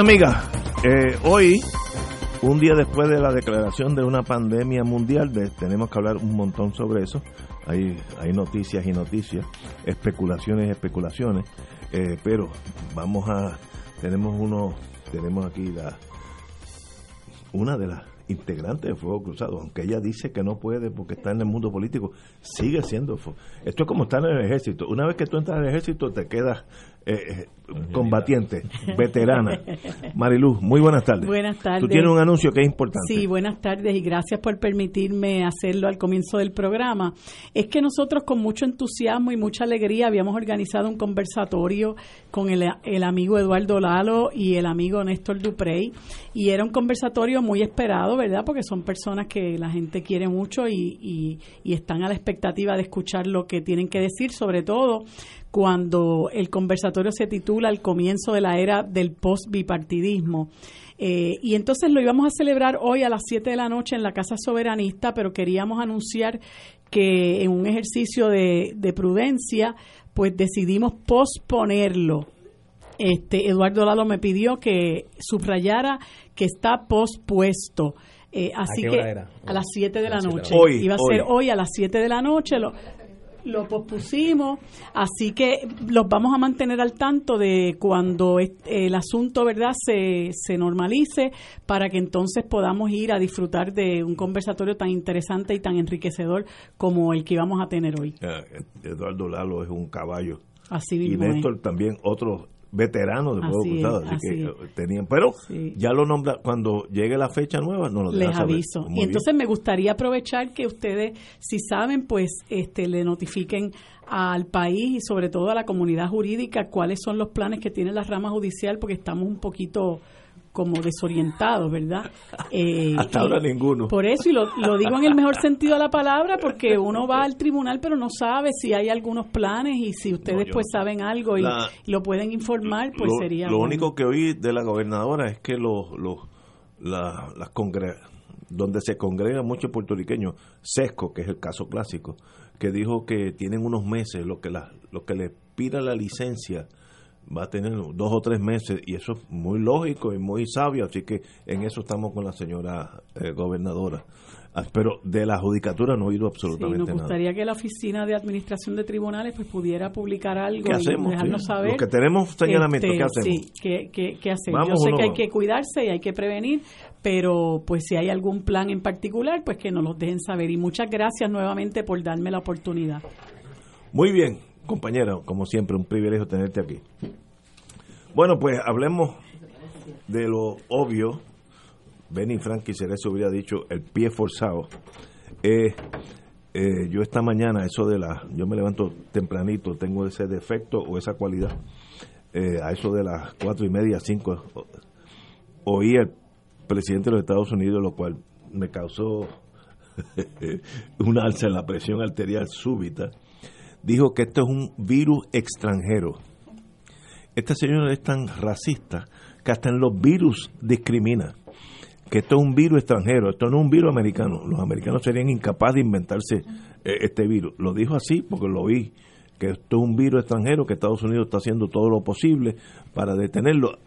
Amigas, eh, hoy, un día después de la declaración de una pandemia mundial, tenemos que hablar un montón sobre eso. Hay, hay noticias y noticias, especulaciones y especulaciones, eh, pero vamos a, tenemos uno, tenemos aquí la, una de las integrantes de Fuego Cruzado, aunque ella dice que no puede porque está en el mundo político, sigue siendo. Esto es como estar en el ejército. Una vez que tú entras en el ejército, te quedas eh, eh, combatiente, veterana. Mariluz, muy buenas tardes. Buenas tardes. Tú tienes un anuncio que es importante. Sí, buenas tardes y gracias por permitirme hacerlo al comienzo del programa. Es que nosotros con mucho entusiasmo y mucha alegría habíamos organizado un conversatorio con el, el amigo Eduardo Lalo y el amigo Néstor Duprey y era un conversatorio muy esperado, ¿verdad? Porque son personas que la gente quiere mucho y, y, y están a la expectativa de escuchar lo que tienen que decir, sobre todo cuando el conversatorio se titula El comienzo de la era del post-bipartidismo. Eh, y entonces lo íbamos a celebrar hoy a las 7 de la noche en la Casa Soberanista, pero queríamos anunciar que en un ejercicio de, prudencia, pues decidimos posponerlo. Este, Eduardo Lalo me pidió que subrayara que está pospuesto. Eh, así que a las 7 de la noche. Iba a ser hoy a las 7 de la noche. Lo, lo pospusimos, así que los vamos a mantener al tanto de cuando el asunto, ¿verdad?, se, se normalice para que entonces podamos ir a disfrutar de un conversatorio tan interesante y tan enriquecedor como el que íbamos a tener hoy. Eduardo Lalo es un caballo. Así mismo. Y Néstor también otro veteranos de Fuego Cruzado, así, que eh, tenían, pero ya lo nombra cuando llegue la fecha nueva, no lo Les aviso. y entonces me gustaría aprovechar que ustedes, si saben, pues este le notifiquen al país y sobre todo a la comunidad jurídica cuáles son los planes que tiene la rama judicial, porque estamos un poquito como desorientados, ¿verdad? Eh, Hasta ahora ninguno. Por eso, y lo, digo en el mejor sentido de la palabra, porque uno va al tribunal pero no sabe si hay algunos planes y si ustedes pues saben algo y, lo pueden informar, pues sería... Lo único que oí de la gobernadora es que los, los, las donde se congregan muchos puertorriqueños, Sesco, que es el caso clásico, que dijo que tienen unos meses, lo que, la, lo que le pida la licencia va a tener dos o tres meses y eso es muy lógico y muy sabio, así que en eso estamos con la señora eh, gobernadora. Ah, pero de la judicatura no he oído absolutamente nada. nos gustaría que la Oficina de Administración de Tribunales pues pudiera publicar algo y dejarnos saber. Los que tenemos señalamiento, ¿qué este, hacemos? Sí, ¿qué, qué, hacemos? Yo sé que hay que cuidarse y hay que prevenir, pero pues si hay algún plan en particular, pues que nos lo dejen saber. Y muchas gracias nuevamente por darme la oportunidad. Muy bien, compañero, como siempre, un privilegio tenerte aquí. Bueno, pues hablemos de lo obvio. Benny Frankie se hubiera dicho el pie forzado. Eh, eh, yo esta mañana, eso de la. Yo me levanto tempranito, tengo ese defecto o esa cualidad. Eh, a eso de las cuatro y media, cinco, oí al presidente de los Estados Unidos, lo cual me causó una alza en la presión arterial súbita dijo que esto es un virus extranjero. Este señor es tan racista que hasta en los virus discrimina. Que esto es un virus extranjero, esto no es un virus americano. Los americanos serían incapaces de inventarse eh, este virus. Lo dijo así porque lo vi, que esto es un virus extranjero, que Estados Unidos está haciendo todo lo posible para detenerlo.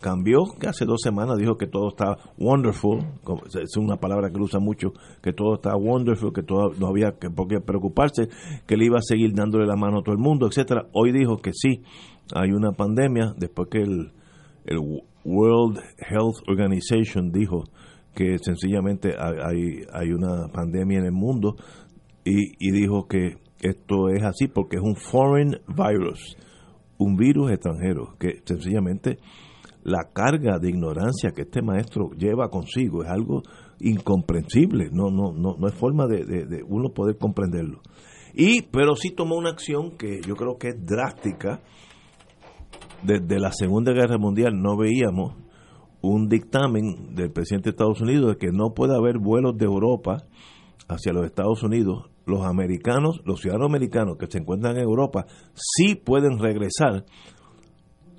Cambió, que hace dos semanas dijo que todo está wonderful, es una palabra que usa mucho, que todo está wonderful, que todo, no había que, por qué preocuparse, que le iba a seguir dándole la mano a todo el mundo, etcétera. Hoy dijo que sí, hay una pandemia, después que el, el World Health Organization dijo que sencillamente hay, hay una pandemia en el mundo y, y dijo que esto es así porque es un foreign virus, un virus extranjero, que sencillamente la carga de ignorancia que este maestro lleva consigo es algo incomprensible, no, no, no, no es forma de, uno poder comprenderlo. Y, pero sí tomó una acción que yo creo que es drástica. Desde la Segunda Guerra Mundial no veíamos un dictamen del presidente de Estados Unidos de que no puede haber vuelos de Europa hacia los Estados Unidos. Los americanos, los ciudadanos americanos que se encuentran en Europa, sí pueden regresar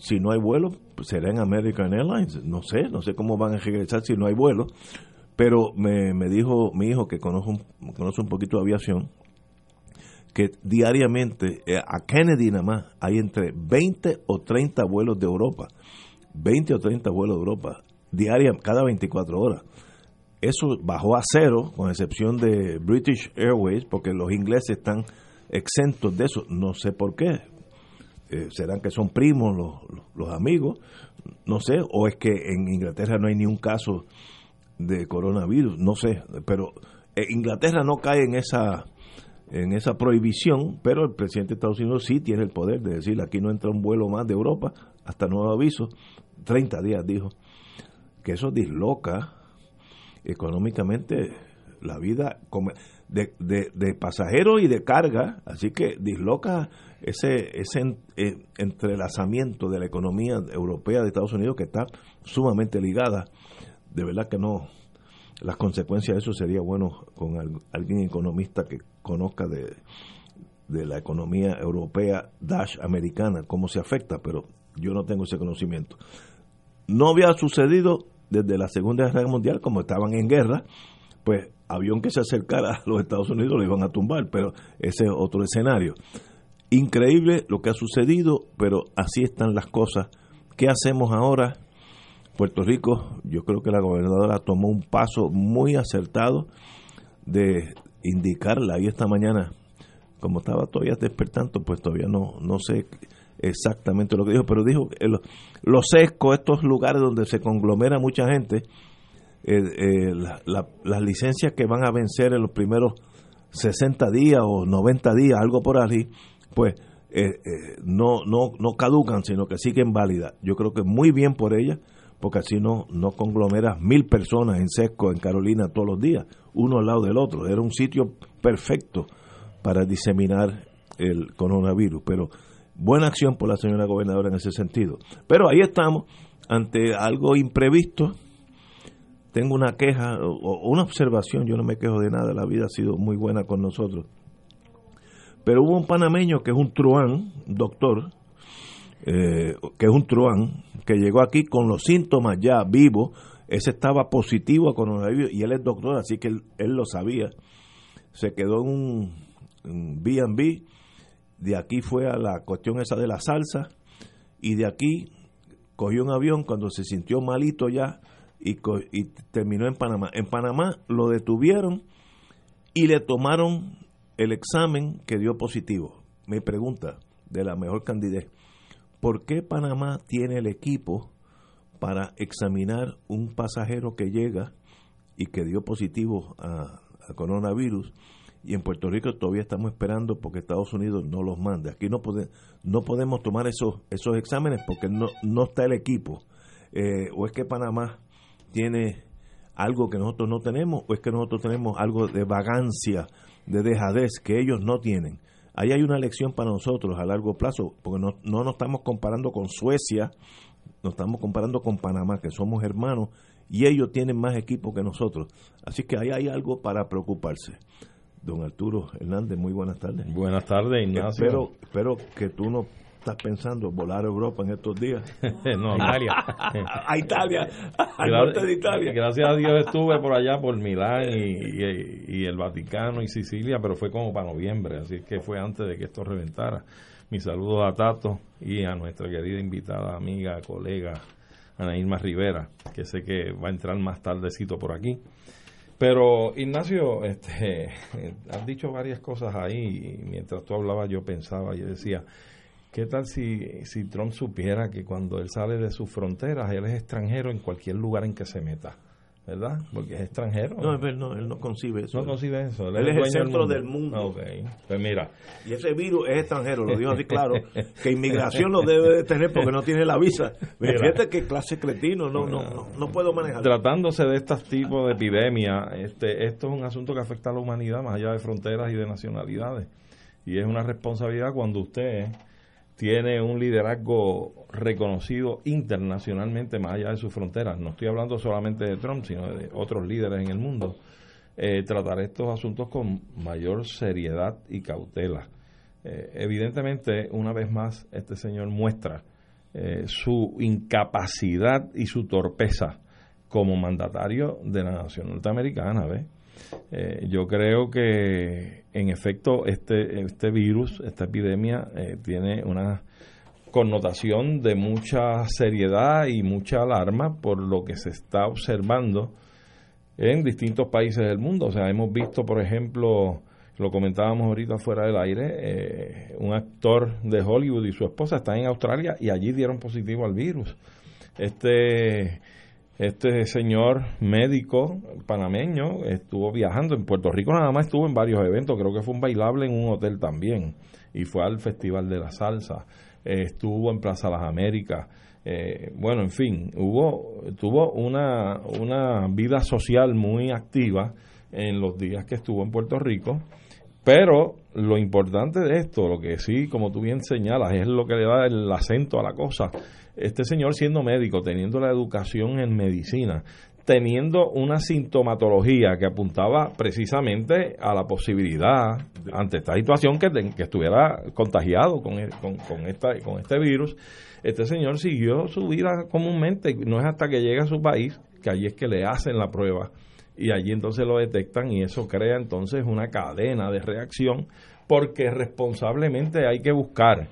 si no hay vuelo, pues será en American Airlines. No sé, no sé cómo van a regresar si no hay vuelo. Pero me, me dijo mi hijo, que conoce un, conoce un poquito de aviación, que diariamente eh, a Kennedy nada más hay entre 20 o 30 vuelos de Europa. 20 o 30 vuelos de Europa, diaria, cada 24 horas. Eso bajó a cero, con excepción de British Airways, porque los ingleses están exentos de eso. No sé por qué. Eh, serán que son primos los, amigos, no sé, o es que en Inglaterra no hay ni un caso de coronavirus, no sé, pero eh, Inglaterra no cae en esa en esa prohibición, pero el presidente de Estados Unidos sí tiene el poder de decir aquí no entra un vuelo más de Europa hasta nuevo aviso, 30 días dijo, que eso disloca económicamente la vida de, de pasajeros y de carga, así que disloca ese, ese eh, entrelazamiento de la economía europea de Estados Unidos que está sumamente ligada, de verdad que no, las consecuencias de eso sería bueno con alguien economista que conozca de, de la economía europea dash americana, cómo se afecta, pero yo no tengo ese conocimiento. No había sucedido desde la Segunda Guerra Mundial, como estaban en guerra, pues avión que se acercara a los Estados Unidos lo iban a tumbar, pero ese es otro escenario. Increíble lo que ha sucedido, pero así están las cosas. ¿Qué hacemos ahora? Puerto Rico, yo creo que la gobernadora tomó un paso muy acertado de indicarla ahí esta mañana, como estaba todavía despertando, pues todavía no, no sé exactamente lo que dijo, pero dijo que los sescos, estos lugares donde se conglomera mucha gente, eh, eh, las licencias que van a vencer en los primeros 60 días o 90 días, algo por ahí, pues eh, eh, no, no, no caducan, sino que siguen válidas. Yo creo que muy bien por ella, porque así no, no conglomeras mil personas en Sesco, en Carolina, todos los días, uno al lado del otro. Era un sitio perfecto para diseminar el coronavirus, pero buena acción por la señora gobernadora en ese sentido. Pero ahí estamos, ante algo imprevisto. Tengo una queja o una observación, yo no me quejo de nada, la vida ha sido muy buena con nosotros pero hubo un panameño que es un truán, doctor, eh, que es un truán, que llegó aquí con los síntomas ya vivos. Ese estaba positivo a coronavirus y él es doctor, así que él, lo sabía. Se quedó en un B&B, de aquí fue a la cuestión esa de la salsa y de aquí cogió un avión cuando se sintió malito ya y terminó en Panamá. En Panamá lo detuvieron y le tomaron el examen que dio positivo. Me pregunta de la mejor candidez, ¿por qué Panamá tiene el equipo para examinar un pasajero que llega y que dio positivo a, coronavirus? Y en Puerto Rico todavía estamos esperando porque Estados Unidos no los manda. Aquí no, no podemos tomar esos, esos exámenes porque no, no está el equipo. Eh, o es que Panamá tiene algo que nosotros no tenemos, o es que nosotros tenemos algo de vagancia de dejadez que ellos no tienen. Ahí hay una lección para nosotros a largo plazo, porque no, no nos estamos comparando con Suecia, nos estamos comparando con Panamá, que somos hermanos, y ellos tienen más equipo que nosotros. Así que ahí hay algo para preocuparse. Don Arturo Hernández, muy buenas tardes. Buenas tardes, Ignacio. Espero, espero que tú no estás pensando volar a Europa en estos días? no, Italia. a Italia, al norte de Italia. Gracias a Dios estuve por allá, por Milán y, el Vaticano y Sicilia, pero fue como para noviembre, así que fue antes de que esto reventara. Mis saludos a Tato y a nuestra querida invitada, amiga, colega, Ana Irma Rivera, que sé que va a entrar más tardecito por aquí. Pero Ignacio, este, has dicho varias cosas ahí y mientras tú hablabas yo pensaba, yo decía, ¿qué tal si, si Trump supiera que cuando él sale de sus fronteras, él es extranjero en cualquier lugar en que se meta? ¿verdad? Porque es extranjero. No, no, él no concibe eso. No concibe eso. Él, es, el centro del mundo. Pues mira. Y ese virus es extranjero, lo dijo así claro, que inmigración lo debe de tener porque no tiene la visa. Fíjate que clase cretino, no, no, no, no, puedo manejar. Tratándose de estos tipos de epidemia, este, esto es un asunto que afecta a la humanidad más allá de fronteras y de nacionalidades. Y es una responsabilidad cuando usted tiene un liderazgo reconocido internacionalmente más allá de sus fronteras. No estoy hablando solamente de Trump, sino de otros líderes en el mundo. Eh, tratar estos asuntos con mayor seriedad y cautela. Eh, evidentemente, una vez más, este señor muestra eh, su incapacidad y su torpeza como mandatario de la nación norteamericana. ¿ves? Eh, yo creo que, en efecto, este, este virus, esta epidemia, eh, tiene una connotación de mucha seriedad y mucha alarma por lo que se está observando en distintos países del mundo. O sea, hemos visto, por ejemplo, lo comentábamos ahorita fuera del aire, eh, un actor de Hollywood y su esposa están en Australia y allí dieron positivo al virus. Este este señor médico panameño estuvo viajando en Puerto Rico, nada más estuvo en varios eventos, creo que fue un bailable en un hotel también, y fue al Festival de la Salsa, eh, estuvo en Plaza Las Américas, eh, bueno, en fin, hubo, tuvo una, una vida social muy activa en los días que estuvo en Puerto Rico, pero lo importante de esto, lo que sí, como tú bien señalas, es lo que le da el acento a la cosa, este señor siendo médico, teniendo la educación en medicina, teniendo una sintomatología que apuntaba precisamente a la posibilidad, ante esta situación, que, estuviera contagiado con, con, con, esta, con este virus, este señor siguió su vida comúnmente, no es hasta que llega a su país que allí es que le hacen la prueba y allí entonces lo detectan y eso crea entonces una cadena de reacción porque responsablemente hay que buscar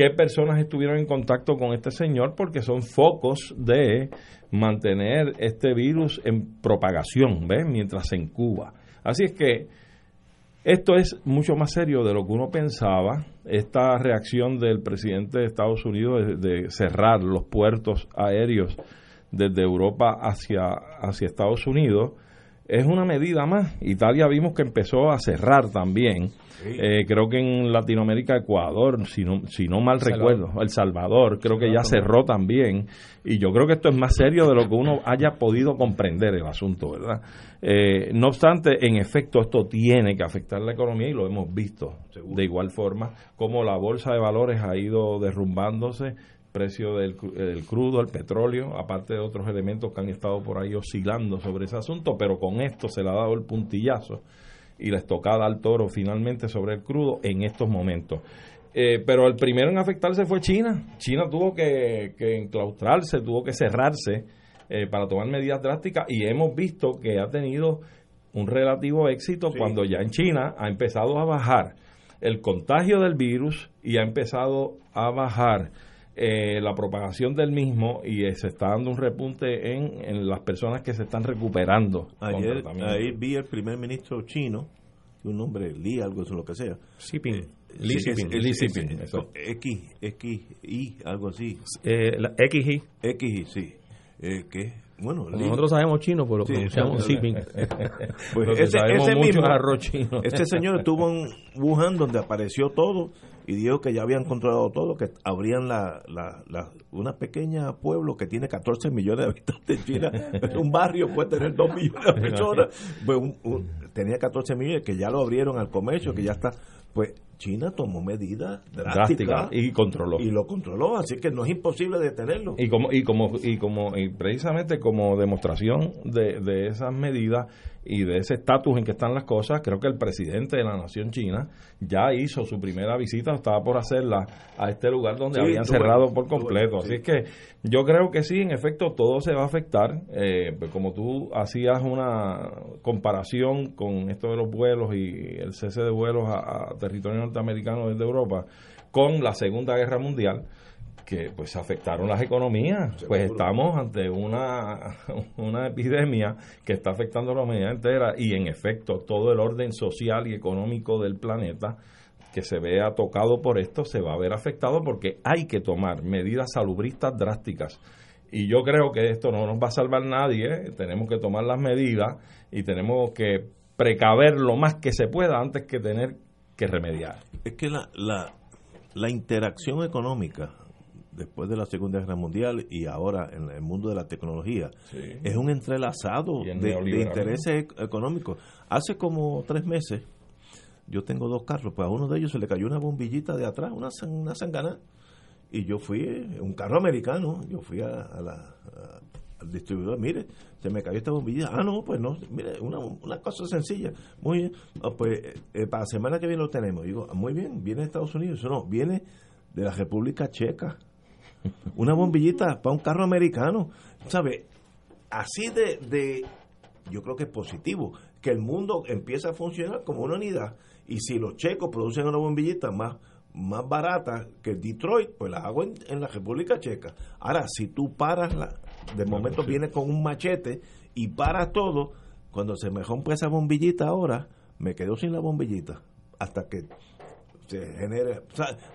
qué personas estuvieron en contacto con este señor porque son focos de mantener este virus en propagación, ¿ves? Mientras se incuba. Así es que esto es mucho más serio de lo que uno pensaba. Esta reacción del presidente de Estados Unidos de, de cerrar los puertos aéreos desde Europa hacia, hacia Estados Unidos es una medida más. Italia vimos que empezó a cerrar también eh, creo que en Latinoamérica, Ecuador, si no, si no mal recuerdo, El Salvador, creo que ya cerró también. Y yo creo que esto es más serio de lo que uno haya podido comprender el asunto, ¿verdad? Eh, no obstante, en efecto, esto tiene que afectar la economía y lo hemos visto de igual forma, como la bolsa de valores ha ido derrumbándose, precio del, del, crudo, el petróleo, aparte de otros elementos que han estado por ahí oscilando sobre ese asunto, pero con esto se le ha dado el puntillazo y la estocada al toro finalmente sobre el crudo en estos momentos. Eh, pero el primero en afectarse fue China. China tuvo que, enclaustrarse, tuvo que cerrarse eh, para tomar medidas drásticas y hemos visto que ha tenido un relativo éxito cuando ya en China ha empezado a bajar el contagio del virus y ha empezado a bajar eh, la propagación del mismo y se está dando un repunte en, las personas que se están recuperando. Ayer ahí vi el primer ministro chino, un nombre Li, algo eso, lo que sea. Xiping. Eh, Li Xiping. X, X, I, algo así. Eh, la XI. XI, sí. Eh, ¿Qué? Bueno, nosotros sabemos chino, pero lo sí, pronunciamos Xiping. pues ese, ese mismo, arroz chino. Este señor estuvo en Wuhan donde apareció todo y dijo que ya habían controlado todo, que abrían la, la, la una pequeña pueblo que tiene 14 millones de habitantes en China, un barrio puede tener 2 millones de personas, pues tenía 14 millones que ya lo abrieron al comercio, que ya está, pues China tomó medidas drásticas y controló y lo controló así que no es imposible detenerlo y como y como y como y precisamente como demostración de, de esas medidas y de ese estatus en que están las cosas, creo que el presidente de la nación china ya hizo su primera visita, estaba por hacerla a este lugar donde habían cerrado por completo. Así es que yo creo que sí, en efecto, todo se va a afectar. Eh, pues como tú hacías una comparación con esto de los vuelos y el cese de vuelos a, a territorio norteamericano desde Europa con la Segunda Guerra Mundial, que pues afectaron las economías. Pues estamos ante una, una epidemia que está afectando a la humanidad entera y en efecto todo el orden social y económico del planeta que se vea tocado por esto se va a ver afectado porque hay que tomar medidas salubristas drásticas. Y yo creo que esto no nos va a salvar nadie, tenemos que tomar las medidas y tenemos que precaver lo más que se pueda antes que tener que remediar. Es que la, la, la interacción económica después de la Segunda Guerra Mundial y ahora en el mundo de la tecnología, es un entrelazado de, de, intereses económicos. Hace como tres meses, yo tengo dos carros, pues a uno de ellos se le cayó una bombillita de atrás, una, una sangana, y yo fui, un carro americano, yo fui a, la, distribuidor, mire, se me cayó esta bombilla. Ah, no, pues no, mire, una, una cosa sencilla. Muy bien, pues eh, para la semana que viene lo tenemos. Digo, muy bien, viene de Estados Unidos. No, viene de la República Checa. Una bombillita para un carro americano. ¿Sabe? Así de, de, yo creo que es positivo, que el mundo empieza a funcionar como una unidad. Y si los checos producen una bombillita más más barata que Detroit, pues la hago en, la República Checa. Ahora, si tú paras, la, de momento viene con un machete y paras todo, cuando se me rompe esa bombillita ahora, me quedo sin la bombillita hasta que se genere.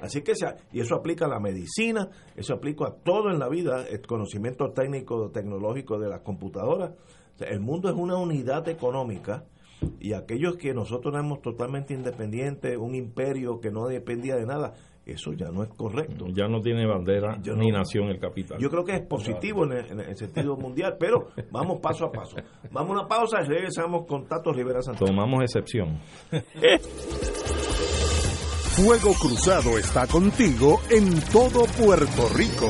así que, sea, y eso aplica a la medicina, eso aplica a todo en la vida, el conocimiento técnico, tecnológico de las computadoras. el mundo es una unidad económica y aquellos que nosotros éramos totalmente independientes, un imperio que no dependía de nada, eso ya no es correcto. Ya no tiene bandera ni nación el capital. Yo creo que es positivo en el, sentido mundial, pero vamos paso a paso. Vamos a una pausa y regresamos con Tato Rivera Santos. Tomamos excepción. Fuego Cruzado está contigo en todo Puerto Rico.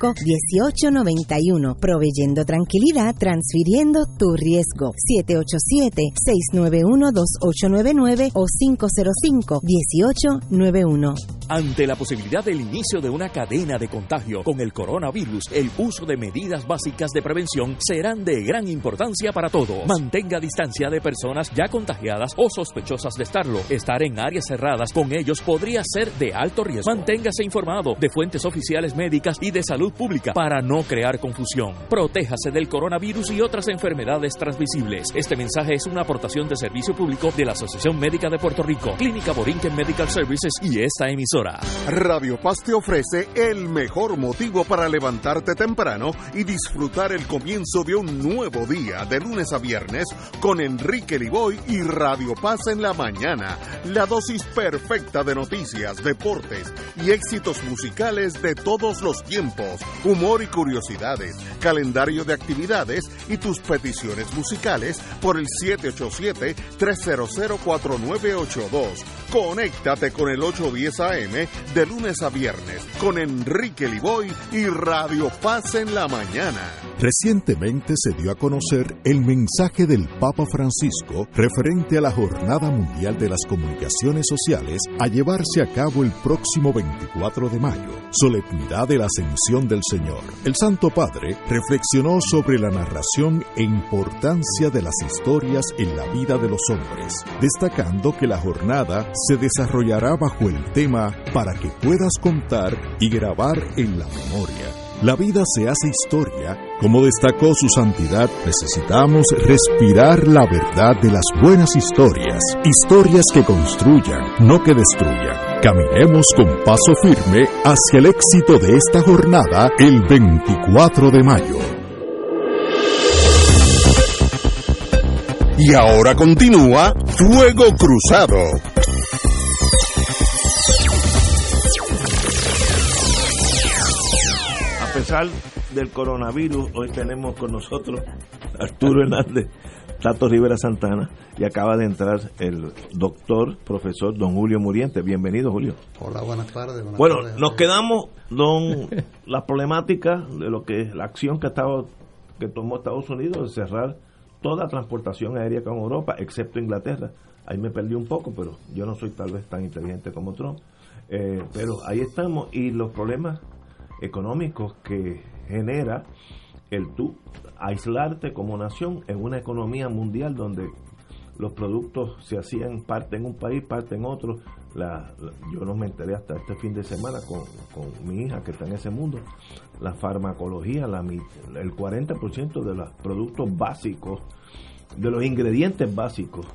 1891, proveyendo tranquilidad, transfiriendo tu riesgo. 787-691-2899 o 505-1891. Ante la posibilidad del inicio de una cadena de contagio con el coronavirus, el uso de medidas básicas de prevención serán de gran importancia para todos. Mantenga distancia de personas ya contagiadas o sospechosas de estarlo. Estar en áreas cerradas con ellos podría ser de alto riesgo. Manténgase informado de fuentes oficiales médicas y de salud pública para no crear confusión. Protéjase del coronavirus y otras enfermedades transmisibles. Este mensaje es una aportación de servicio público de la Asociación Médica de Puerto Rico, Clínica Borinquen Medical Services y esta emisora. Radio Paz te ofrece el mejor motivo para levantarte temprano y disfrutar el comienzo de un nuevo día de lunes a viernes con Enrique Liboy y Radio Paz en la mañana. La dosis perfecta de noticias, deportes y éxitos musicales de todos los tiempos humor y curiosidades, calendario de actividades y tus peticiones musicales por el 787-300-4982. Conéctate con el 810 AM de lunes a viernes con Enrique Liboy y Radio Paz en la mañana. Recientemente se dio a conocer el mensaje del Papa Francisco referente a la Jornada Mundial de las Comunicaciones Sociales a llevarse a cabo el próximo 24 de mayo, solemnidad de la Ascensión del Señor. El Santo Padre reflexionó sobre la narración e importancia de las historias en la vida de los hombres, destacando que la jornada se desarrollará bajo el tema para que puedas contar y grabar en la memoria. La vida se hace historia. Como destacó su santidad, necesitamos respirar la verdad de las buenas historias, historias que construyan, no que destruyan. Caminemos con paso firme hacia el éxito de esta jornada el 24 de mayo. Y ahora continúa Fuego Cruzado. Pesar del coronavirus, hoy tenemos con nosotros Arturo Hernández Tato Rivera Santana y acaba de entrar el doctor, profesor don Julio Muriente. Bienvenido, Julio. Hola, buenas tardes. bueno, nos quedamos, don, la problemática de lo que la acción que, estaba, que tomó Estados Unidos de cerrar toda transportación aérea con Europa, excepto Inglaterra. Ahí me perdí un poco, pero yo no soy tal vez tan inteligente como Trump. Eh, pero ahí estamos y los problemas económicos que genera el tú aislarte como nación en una economía mundial donde los productos se hacían parte en un país, parte en otro. La, yo no me enteré hasta este fin de semana con, con mi hija que está en ese mundo. La farmacología, la, el 40% de los productos básicos, de los ingredientes básicos,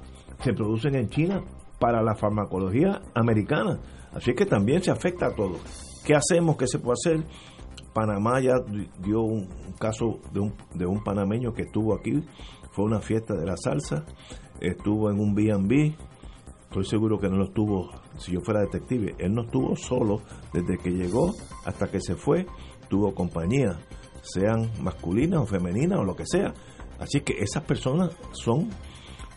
se producen en China para la farmacología americana. Así que también se afecta a todo. ¿Qué hacemos? ¿Qué se puede hacer? Panamá ya dio un, caso de un, de un panameño que estuvo aquí, fue una fiesta de la salsa, estuvo en un B&B, estoy seguro que no lo estuvo, si yo fuera detective, él no estuvo solo desde que llegó hasta que se fue, tuvo compañía, sean masculinas o femeninas o lo que sea. Así que esas personas son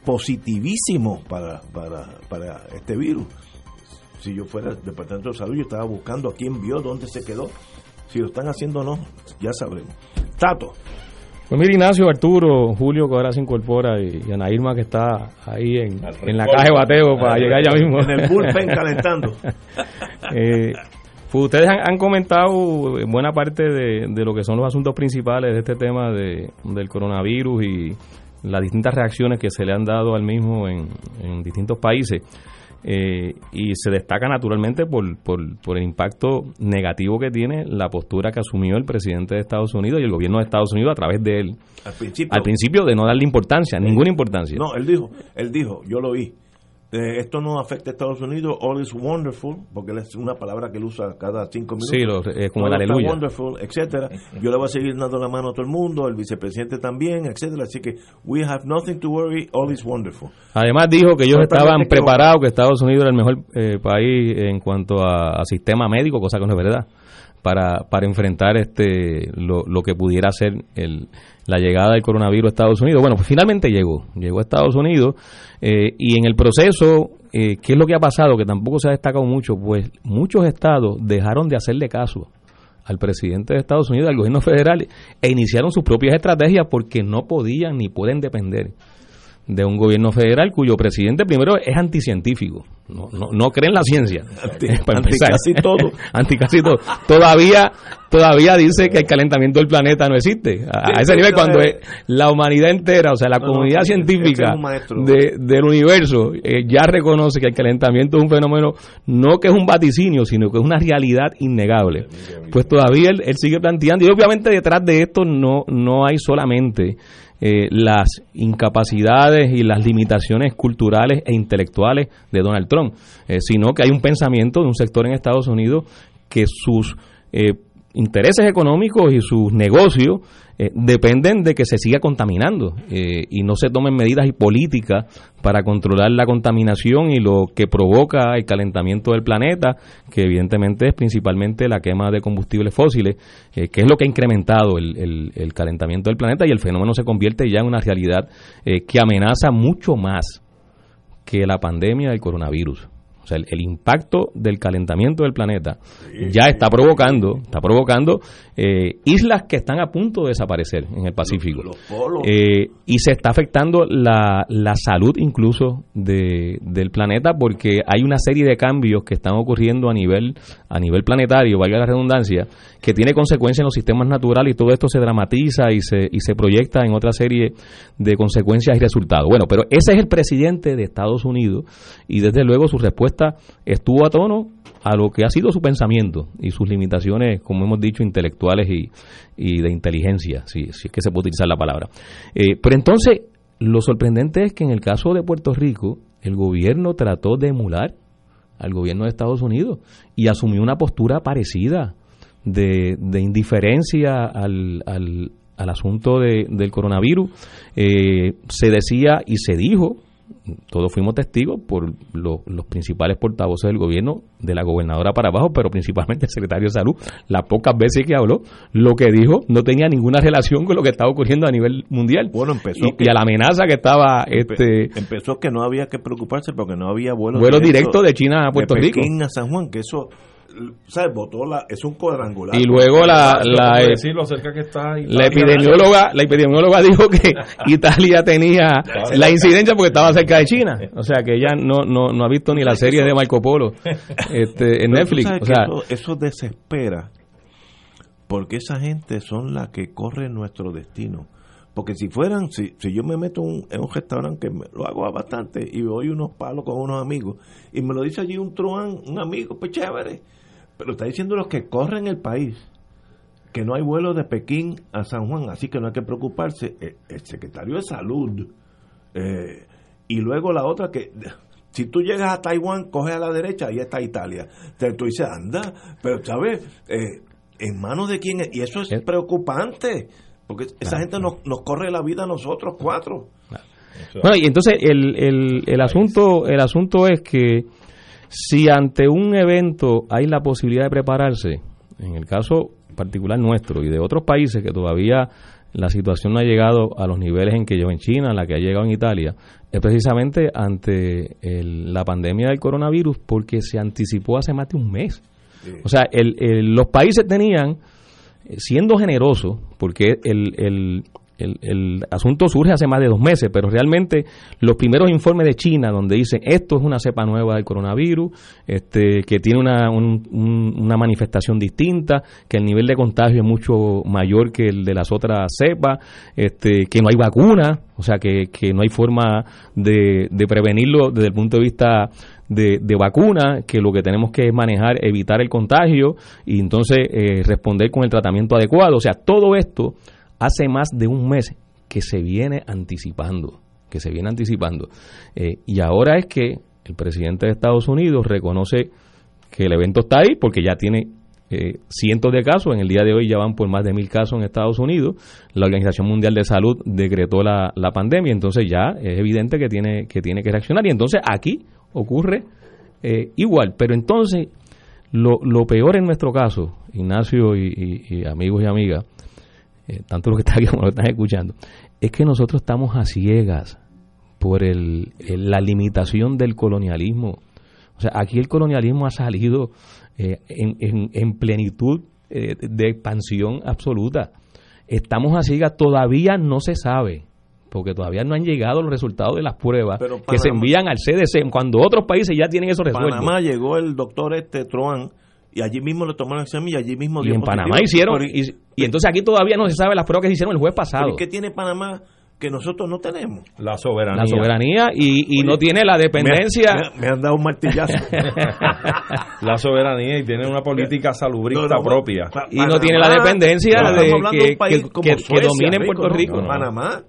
positivísimos para, para, para este virus. Si yo fuera departamento de salud, yo estaba buscando a quién vio, dónde se quedó. Si lo están haciendo o no, ya sabremos. Tato. Pues mira, Ignacio, Arturo, Julio, que ahora se incorpora, y, Ana Irma, que está ahí en, la caja de bateo para llegar ya mismo. En el bullpen calentando. eh, pues ustedes han, comentado buena parte de, lo que son los asuntos principales de este tema de, del coronavirus y las distintas reacciones que se le han dado al mismo en, en distintos países. Eh, y se destaca naturalmente por, por, por, el impacto negativo que tiene la postura que asumió el presidente de Estados Unidos y el gobierno de Estados Unidos a través de él. Al principio, al principio de no darle importancia, ninguna importancia. No, él dijo, él dijo, yo lo oí, eh, esto no afecta a Estados Unidos, all is wonderful, porque es una palabra que él usa cada cinco minutos. Sí, lo, es como el aleluya. wonderful, etcétera. Yo le voy a seguir dando la mano a todo el mundo, el vicepresidente también, etcétera. Así que we have nothing to worry, all is wonderful. Además dijo que ellos estaban preparados, que Estados Unidos era el mejor eh, país en cuanto a, sistema médico, cosa que no es verdad, para, para enfrentar este lo, lo que pudiera ser el la llegada del coronavirus a Estados Unidos. Bueno, pues finalmente llegó, llegó a Estados Unidos eh, y en el proceso, eh, ¿qué es lo que ha pasado? Que tampoco se ha destacado mucho, pues muchos estados dejaron de hacerle caso al presidente de Estados Unidos, al gobierno federal, e iniciaron sus propias estrategias porque no podían ni pueden depender de un gobierno federal cuyo presidente primero es anticientífico, no, no, no cree en la ciencia. Anti, casi todo. anti casi todo. Todavía, todavía dice que el calentamiento del planeta no existe. A, ese nivel, cuando la humanidad entera, o sea, la comunidad científica de, del universo eh, ya reconoce que el calentamiento es un fenómeno, no que es un vaticinio, sino que es una realidad innegable. Pues todavía él, él sigue planteando, y obviamente detrás de esto no, no hay solamente eh, las incapacidades y las limitaciones culturales e intelectuales de Donald Trump, eh, sino que hay un pensamiento de un sector en Estados Unidos que sus eh, intereses económicos y sus negocios eh, dependen de que se siga contaminando eh, y no se tomen medidas y políticas para controlar la contaminación y lo que provoca el calentamiento del planeta, que evidentemente es principalmente la quema de combustibles fósiles, eh, que es lo que ha incrementado el, el, calentamiento del planeta y el fenómeno se convierte ya en una realidad que amenaza mucho más que la pandemia del coronavirus. O sea, el, impacto del calentamiento del planeta ya está provocando, está provocando eh, islas que están a punto de desaparecer en el Pacífico. Eh, y se está afectando la, la salud incluso de, del planeta porque hay una serie de cambios que están ocurriendo a nivel, a nivel planetario, valga la redundancia, que tiene consecuencias en los sistemas naturales y todo esto se dramatiza y se, y se proyecta en otra serie de consecuencias y resultados. Bueno, pero ese es el presidente de Estados Unidos y desde luego su respuesta estuvo a tono a lo que ha sido su pensamiento y sus limitaciones, como hemos dicho, intelectuales y, de inteligencia, si, es que se puede utilizar la palabra. Eh, pero entonces, lo sorprendente es que en el caso de Puerto Rico, el gobierno trató de emular al gobierno de Estados Unidos y asumió una postura parecida de, de indiferencia al asunto de, del coronavirus. Eh, se decía y se dijo todos fuimos testigos por los principales portavoces del gobierno, de la gobernadora para abajo, pero principalmente el secretario de salud, las pocas veces que habló, lo que dijo no tenía ninguna relación con lo que estaba ocurriendo a nivel mundial. Bueno, empezó y, a la amenaza que estaba... este Empezó que no había que preocuparse porque no había vuelos vuelo directos de China a Puerto Rico. a San Juan, que eso la, es un cuadrangular. Y luego la, la, e- cerca que está la epidemióloga, la epidemióloga dijo que Italia tenía la incidencia porque estaba cerca de China. O sea que ella no, no, no ha visto ni la serie de Marco Polo este, en Netflix. O sea, eso, desespera porque esa gente son las que corren nuestro destino. Porque si fueran, si, si yo me meto en un restaurante, que lo hago bastante, y voy unos palos con unos amigos, y me lo dice allí un truán, un amigo, pues chévere, pero está diciendo los que corren el país que no hay vuelo de Pekín a San Juan, así que no hay que preocuparse. Eh, el, secretario de Salud. Eh, y luego la otra que si tú llegas a Taiwán, coge a la derecha, ahí está Italia. Entonces tú dices, anda, pero ¿sabes? Eh, ¿En manos de quién es? Y eso es preocupante, porque esa gente nos, nos corre la vida a nosotros cuatro. Bueno, y entonces el, el, el, asunto, el asunto es que si ante un evento hay la posibilidad de prepararse, en el caso particular nuestro y de otros países que todavía la situación no ha llegado a los niveles en que llegó en China, la que ha llegado en Italia, es precisamente ante la pandemia del coronavirus porque se anticipó hace más de un mes. O sea, los países tenían, siendo generosos, porque el, el, asunto surge hace más de dos meses, pero realmente los primeros informes de China donde dicen esto es una cepa nueva del coronavirus, este, que tiene una, una manifestación distinta, que el nivel de contagio es mucho mayor que el de las otras cepas, este, que no hay vacuna, o sea que, que no hay forma de, de prevenirlo desde el punto de vista de, de, vacuna, que lo que tenemos que es manejar, evitar el contagio y entonces eh, responder con el tratamiento adecuado. O sea, todo esto hace más de un mes que se viene anticipando, que se viene anticipando. Eh, y ahora es que el presidente de Estados Unidos reconoce que el evento está ahí porque ya tiene eh, cientos de casos. En el día de hoy ya van por más de mil casos en Estados Unidos. La Organización Mundial de Salud decretó la, la pandemia, entonces ya es evidente que tiene que, tiene que reaccionar. Y entonces aquí ocurre eh, igual. Pero entonces lo, lo peor en nuestro caso, Ignacio y amigos y amigas, eh, tanto lo que está aquí como lo que están escuchando, es que nosotros estamos a ciegas por el, la limitación del colonialismo. O sea, aquí el colonialismo ha salido eh, en, en, plenitud eh, de expansión absoluta. Estamos a ciegas, todavía no se sabe, porque todavía no han llegado los resultados de las pruebas que se envían al CDC, cuando otros países ya tienen eso resuelto. Panamá llegó el doctor este Truán y allí mismo le tomaron el examen y allí mismo dio y en Panamá hicieron y, entonces aquí todavía no se sabe las pruebas que se hicieron el jueves pasado. ¿qué tiene Panamá que nosotros no tenemos la soberanía. La soberanía y, y no tiene la dependencia. me, han dado un martillazo. La soberanía y tiene una política salubrista propia. Y no tiene la dependencia de que, que, domine Puerto Rico Panamá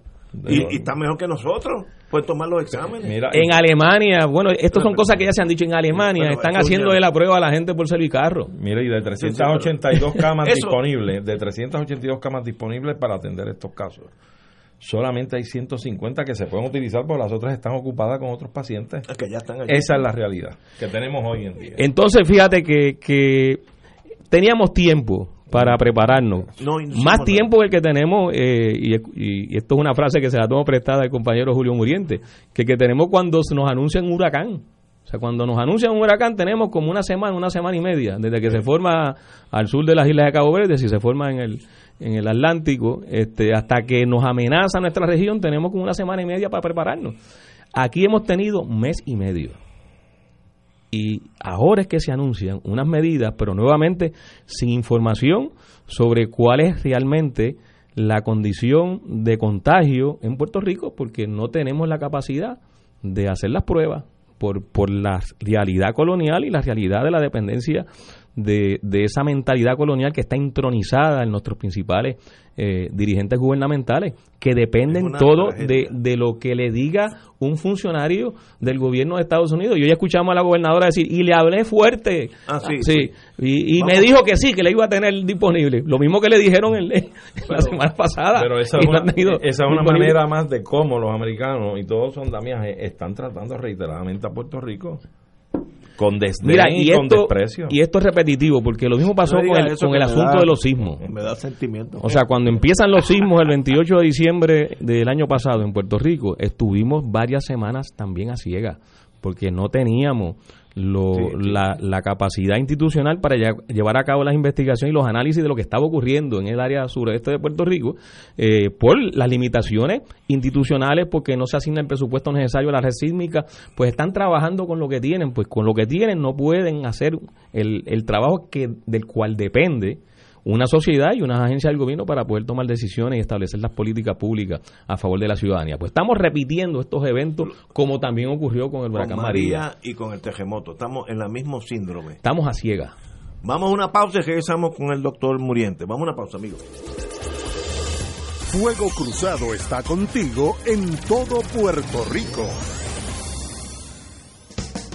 y, está mejor que nosotros puede tomar los exámenes. en Alemania, bueno, estas son cosas que ya se han dicho en Alemania, están haciendo de la prueba a la gente por servicarro. Mira, y de 382 camas disponibles, de 382 camas disponibles para atender estos casos. Solamente hay 150 que se pueden utilizar porque las otras están ocupadas con otros pacientes. que ya están Esa es la realidad que tenemos hoy en día. Entonces, fíjate que, que teníamos tiempo para prepararnos. Más tiempo el que tenemos, eh, y, esto es una frase que se la tomo prestada al compañero Julio Muriente, que que tenemos cuando nos anuncian un huracán. O sea, cuando nos anuncian un huracán tenemos como una semana, una semana y media, desde que se forma al sur de las islas de Cabo Verde, si se forma en el, en el Atlántico, este, hasta que nos amenaza nuestra región, tenemos como una semana y media para prepararnos. Aquí hemos tenido mes y medio y ahora es que se anuncian unas medidas, pero nuevamente sin información sobre cuál es realmente la condición de contagio en Puerto Rico, porque no tenemos la capacidad de hacer las pruebas por, por la realidad colonial y la realidad de la dependencia de, de esa mentalidad colonial que está intronizada en nuestros principales eh, dirigentes gubernamentales, que dependen todo de, de, lo que le diga un funcionario del gobierno de Estados Unidos. Yo ya escuchamos a la gobernadora decir, y le hablé fuerte. Ah, sí, sí. Y, me dijo que sí, que le iba a tener disponible. Lo mismo que le dijeron el, la semana pasada. Pero esa es una, esa es una manera más de cómo los americanos y todos son andamiajes están tratando reiteradamente a Puerto Rico con desdén y, con desprecio. Y esto es repetitivo, porque lo mismo pasó con el, con el asunto de los sismos. Me da sentimiento. O sea, cuando empiezan los sismos el 28 de diciembre del año pasado en Puerto Rico, estuvimos varias semanas también a ciegas, porque no teníamos lo, La, la, capacidad institucional para llevar a cabo las investigaciones y los análisis de lo que estaba ocurriendo en el área sureste de Puerto Rico eh, por las limitaciones institucionales porque no se asigna el presupuesto necesario a la red sísmica pues están trabajando con lo que tienen pues con lo que tienen no pueden hacer el, el trabajo que del cual depende una sociedad y unas agencias del gobierno para poder tomar decisiones y establecer las políticas públicas a favor de la ciudadanía. Pues estamos repitiendo estos eventos como también ocurrió con el huracán María, y con el terremoto. Estamos en la mismo síndrome. Estamos a ciegas. Vamos a una pausa y regresamos con el doctor Muriente. Vamos a una pausa, amigos. Fuego Cruzado está contigo en todo Puerto Rico.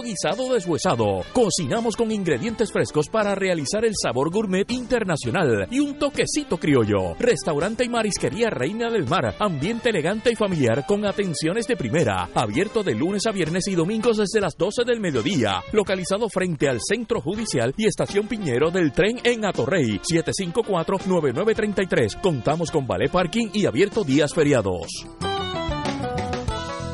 guisado deshuesado. Cocinamos con ingredientes frescos para realizar el sabor gourmet internacional y un toquecito criollo. Restaurante y marisquería Reina del Mar. Ambiente elegante y familiar con atenciones de primera. Abierto de lunes a viernes y domingos desde las 12 del mediodía. Localizado frente al Centro Judicial y Estación Piñero del tren en Atorrey. 754-9933. Contamos con ballet parking y abierto días feriados.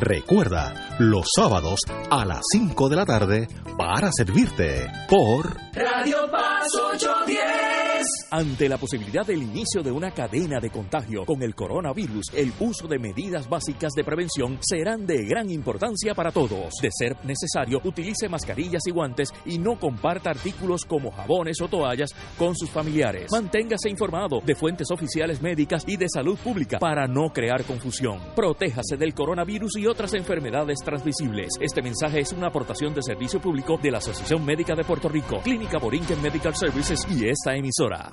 Recuerda, los sábados a las 5 de la tarde para servirte por Radio Paz 810. Ante la posibilidad del inicio de una cadena de contagio con el coronavirus, el uso de medidas básicas de prevención serán de gran importancia para todos. De ser necesario, utilice mascarillas y guantes y no comparta artículos como jabones o toallas con sus familiares. Manténgase informado de fuentes oficiales médicas y de salud pública para no crear confusión. Protéjase del coronavirus y otras enfermedades transmisibles. Este mensaje es una aportación de servicio público de la Asociación Médica de Puerto Rico, Clínica Borinquen Medical Services y esta emisora.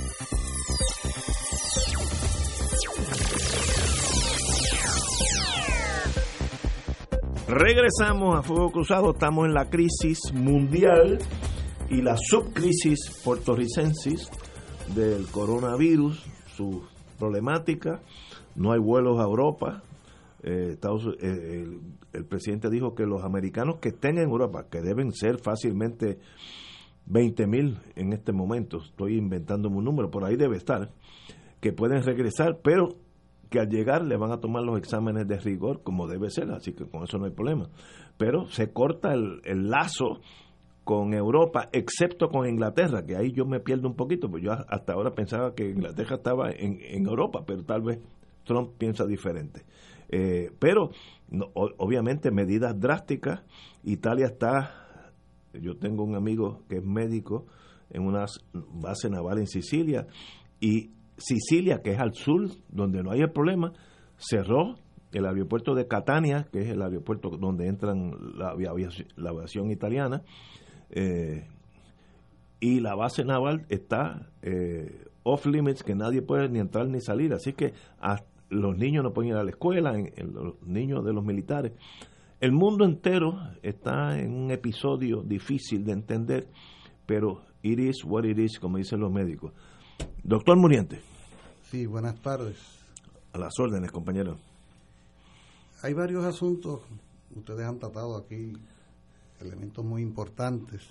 Regresamos a Fuego Cruzado, estamos en la crisis mundial y la subcrisis puertorricensis del coronavirus, su problemática, no hay vuelos a Europa, eh, eh, el, presidente dijo que los americanos que estén en Europa, que deben ser fácilmente 20 mil en este momento, estoy inventándome un número, por ahí debe estar, que pueden regresar, pero que al llegar le van a tomar los exámenes de rigor como debe ser, así que con eso no hay problema. Pero se corta el, lazo con Europa, excepto con Inglaterra, que ahí yo me pierdo un poquito, porque yo hasta ahora pensaba que Inglaterra estaba en, Europa, pero tal vez Trump piensa diferente. Eh, pero obviamente medidas drásticas, Italia está, yo tengo un amigo que es médico en una base naval en Sicilia y Sicilia, que es al sur, donde no hay el problema, cerró el aeropuerto de Catania, que es el aeropuerto donde entran la, aviación, italiana, eh, y la base naval está eh, off limits que nadie puede ni entrar ni salir. Así que los niños no pueden ir a la escuela, los niños de los militares. El mundo entero está en un episodio difícil de entender, pero it is what it is, como dicen los médicos. Doctor Muriente. Sí, buenas tardes. A las órdenes, compañero. Hay varios asuntos, ustedes han tratado aquí elementos muy importantes.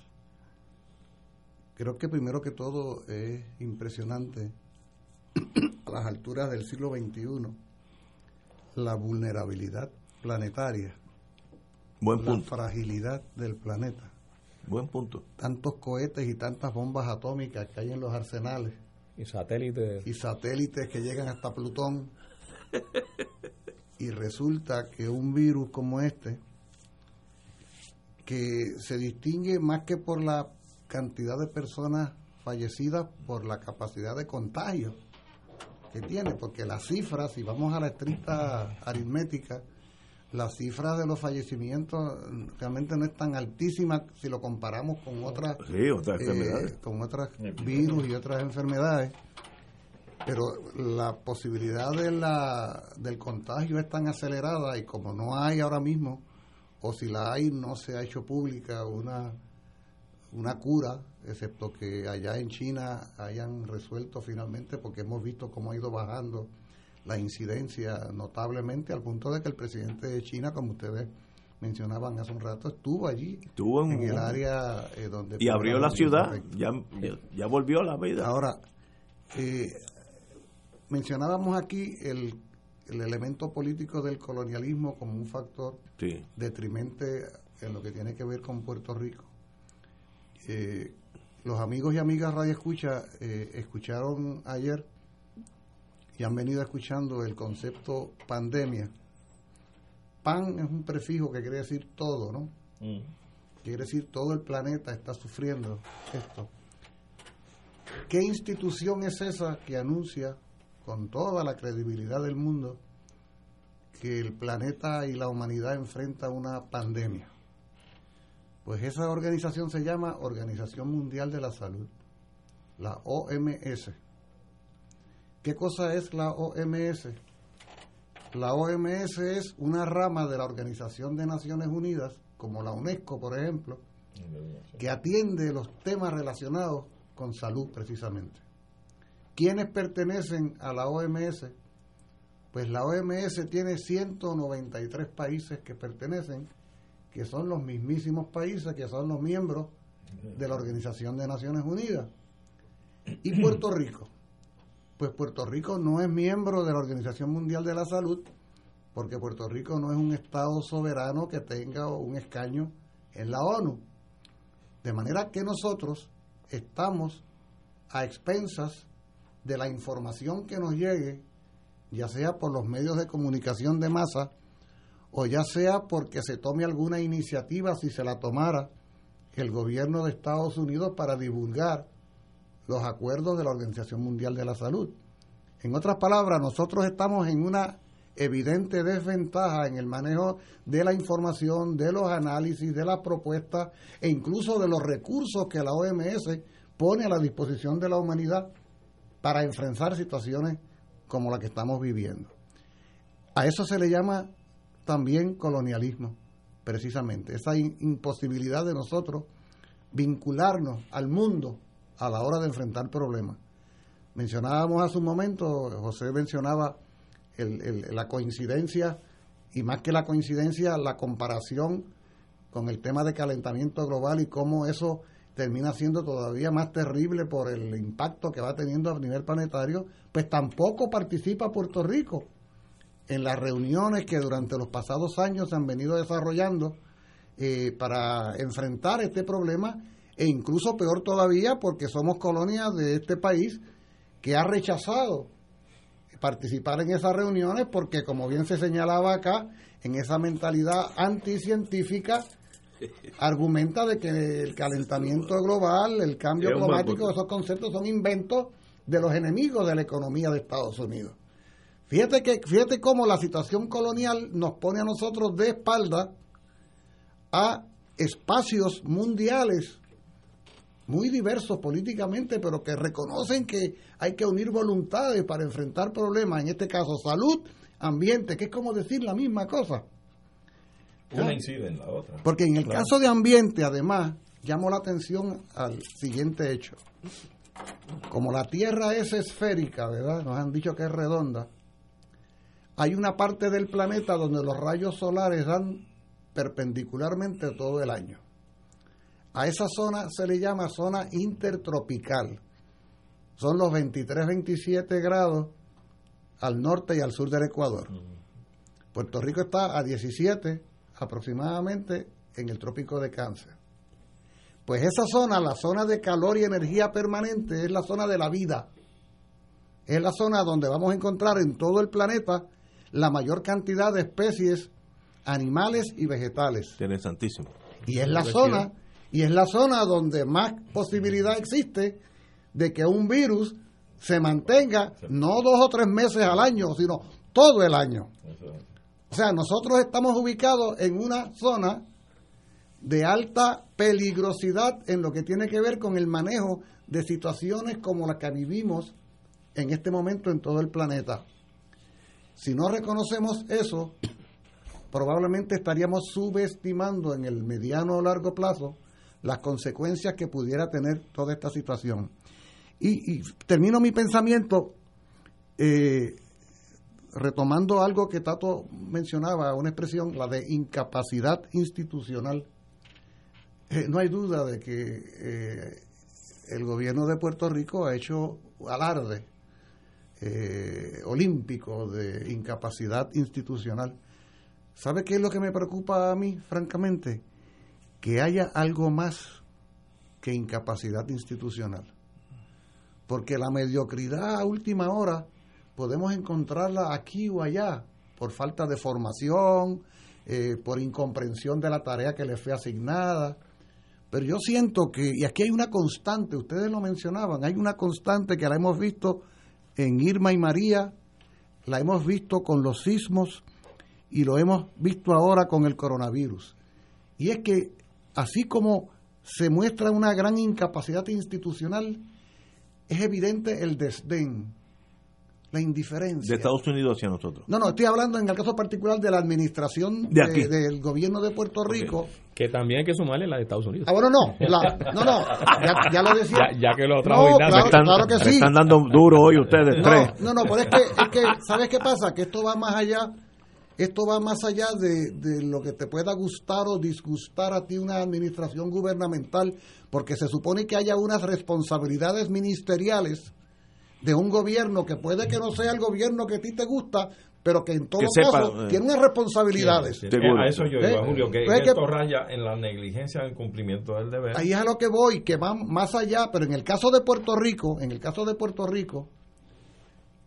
Creo que primero que todo es impresionante a las alturas del siglo XXI la vulnerabilidad planetaria, Buen la fragilidad del planeta. Buen punto. Tantos cohetes y tantas bombas atómicas que hay en los arsenales. Y satélites. Y satélites que llegan hasta Plutón. y resulta que un virus como este, que se distingue más que por la cantidad de personas fallecidas, por la capacidad de contagio que tiene, porque las cifras, si vamos a la estricta aritmética, las cifras de los fallecimientos realmente no es tan altísima si lo comparamos con otras, eh, con otras virus y otras enfermedades. Pero la posibilidad de la, del contagio es tan acelerada y como no hay ahora mismo o si la hay no se ha hecho pública una una cura excepto que allá en China hayan resuelto finalmente porque hemos visto cómo ha ido bajando la incidencia notablemente al punto de que el presidente de China, como ustedes mencionaban hace un rato, estuvo allí, estuvo en, el área eh, donde... Y abrió la ciudad, ya, ya, volvió la vida. Ahora, eh, mencionábamos aquí el, el, elemento político del colonialismo como un factor detrimente en lo que tiene que ver con Puerto Rico. Eh, los amigos y amigas Radio Escucha escucharon ayer y han venido escuchando el concepto pandemia. Pan es un prefijo que quiere decir todo, ¿no? Mm. Quiere decir todo el planeta está sufriendo esto. ¿Qué institución es esa que anuncia con toda la credibilidad del mundo que el planeta y la humanidad enfrentan una pandemia? Pues esa organización se llama Organización Mundial de la Salud, la OMS ¿Qué cosa es la OMS? La OMS es una rama de la Organización de Naciones Unidas, como la UNESCO, por ejemplo, que atiende los temas relacionados con salud precisamente. ¿Quiénes pertenecen a la OMS? Pues la OMS tiene 193 países que pertenecen, que son los mismísimos países que son los miembros de la Organización de Naciones Unidas. Y Puerto Rico pues Puerto Rico no es miembro de la Organización Mundial de la Salud, porque Puerto Rico no es un Estado soberano que tenga un escaño en la ONU. De manera que nosotros estamos a expensas de la información que nos llegue, ya sea por los medios de comunicación de masa, o ya sea porque se tome alguna iniciativa, si se la tomara, el gobierno de Estados Unidos para divulgar los acuerdos de la Organización Mundial de la Salud. En otras palabras, nosotros estamos en una evidente desventaja en el manejo de la información, de los análisis, de las propuestas e incluso de los recursos que la OMS pone a la disposición de la humanidad para enfrentar situaciones como la que estamos viviendo. A eso se le llama también colonialismo, precisamente, esa imposibilidad de nosotros vincularnos al mundo a la hora de enfrentar problemas. Mencionábamos hace un momento, José mencionaba la coincidencia, y más que la coincidencia, la comparación con el tema de calentamiento global y cómo eso termina siendo todavía más terrible por el impacto que va teniendo a nivel planetario, pues tampoco participa Puerto Rico en las reuniones que durante los pasados años se han venido desarrollando eh, para enfrentar este problema e incluso peor todavía porque somos colonias de este país que ha rechazado participar en esas reuniones porque como bien se señalaba acá, en esa mentalidad anticientífica argumenta de que el calentamiento global, el cambio climático, esos conceptos son inventos de los enemigos de la economía de Estados Unidos. Fíjate que fíjate cómo la situación colonial nos pone a nosotros de espalda a espacios mundiales muy diversos políticamente, pero que reconocen que hay que unir voluntades para enfrentar problemas, en este caso salud, ambiente, que es como decir la misma cosa. Una incide en la otra. Porque en el caso de ambiente, además, llamo la atención al siguiente hecho. Como la Tierra es esférica, ¿verdad? Nos han dicho que es redonda. Hay una parte del planeta donde los rayos solares dan perpendicularmente todo el año. A esa zona se le llama zona intertropical. Son los 23-27 grados al norte y al sur del Ecuador. Puerto Rico está a 17 aproximadamente en el trópico de Cáncer. Pues esa zona, la zona de calor y energía permanente, es la zona de la vida. Es la zona donde vamos a encontrar en todo el planeta la mayor cantidad de especies animales y vegetales. Interesantísimo. Y es la zona y es la zona donde más posibilidad existe de que un virus se mantenga no dos o tres meses al año, sino todo el año. O sea, nosotros estamos ubicados en una zona de alta peligrosidad en lo que tiene que ver con el manejo de situaciones como las que vivimos en este momento en todo el planeta. Si no reconocemos eso, probablemente estaríamos subestimando en el mediano o largo plazo las consecuencias que pudiera tener toda esta situación. Y, termino mi pensamiento eh, retomando algo que Tato mencionaba, una expresión, la de incapacidad institucional. Eh, no hay duda de que eh, el gobierno de Puerto Rico ha hecho alarde olímpico de incapacidad institucional. ¿Sabe qué es lo que me preocupa a mí, francamente? Que haya algo más que incapacidad institucional. Porque la mediocridad a última hora podemos encontrarla aquí o allá por falta de formación, eh, por incomprensión de la tarea que le fue asignada. Pero yo siento que, y aquí hay una constante, ustedes lo mencionaban, hay una constante que la hemos visto en Irma y María, la hemos visto con los sismos y lo hemos visto ahora con el coronavirus. Y es que así como se muestra una gran incapacidad institucional, es evidente el desdén, la indiferencia. De Estados Unidos hacia nosotros. No, no, estoy hablando en el caso particular de la administración del gobierno de Puerto Rico. Que también hay que sumarle la de Estados Unidos. Ah, bueno, no, no, no, ya, lo decía. Ya, que lo trajo no, claro, que sí. están dando duro hoy ustedes no, tres. No, no, pero es que, es que, ¿sabes qué pasa? Que esto va más allá esto va más allá de, lo que te pueda gustar o disgustar a ti una administración gubernamental, porque se supone que haya unas responsabilidades ministeriales de un gobierno que puede que no sea el gobierno que a ti te gusta, pero que en todo caso eh. tiene unas responsabilidades. A eso yo digo, ¿Eh? Julio, que, pues esto raya en la negligencia del cumplimiento del deber. Ahí es a lo que voy, que va más allá, pero en el caso de Puerto Rico, en el caso de Puerto Rico,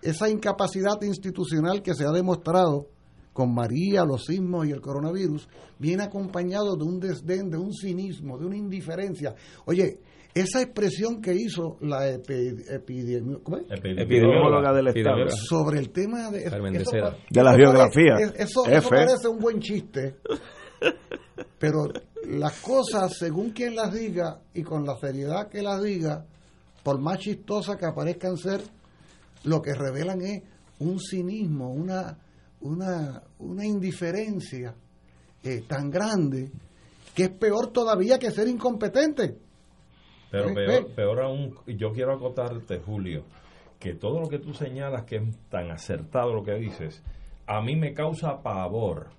esa incapacidad institucional que se ha demostrado con María, los sismos y el coronavirus, viene acompañado de un desdén, de un cinismo, de una indiferencia. Oye, esa expresión que hizo la epidemióloga. Del Estado. Sobre el tema de, de la geografía. eso, eso parece un buen chiste, pero las cosas, según quien las diga y con la seriedad que las diga, por más chistosas que aparezcan ser, lo que revelan es un cinismo, una una, una indiferencia eh, tan grande que es peor todavía que ser incompetente. Pero peor, peor aún, yo quiero acotarte, Julio, que todo lo que tú señalas que es tan acertado lo que dices, a mí me causa pavor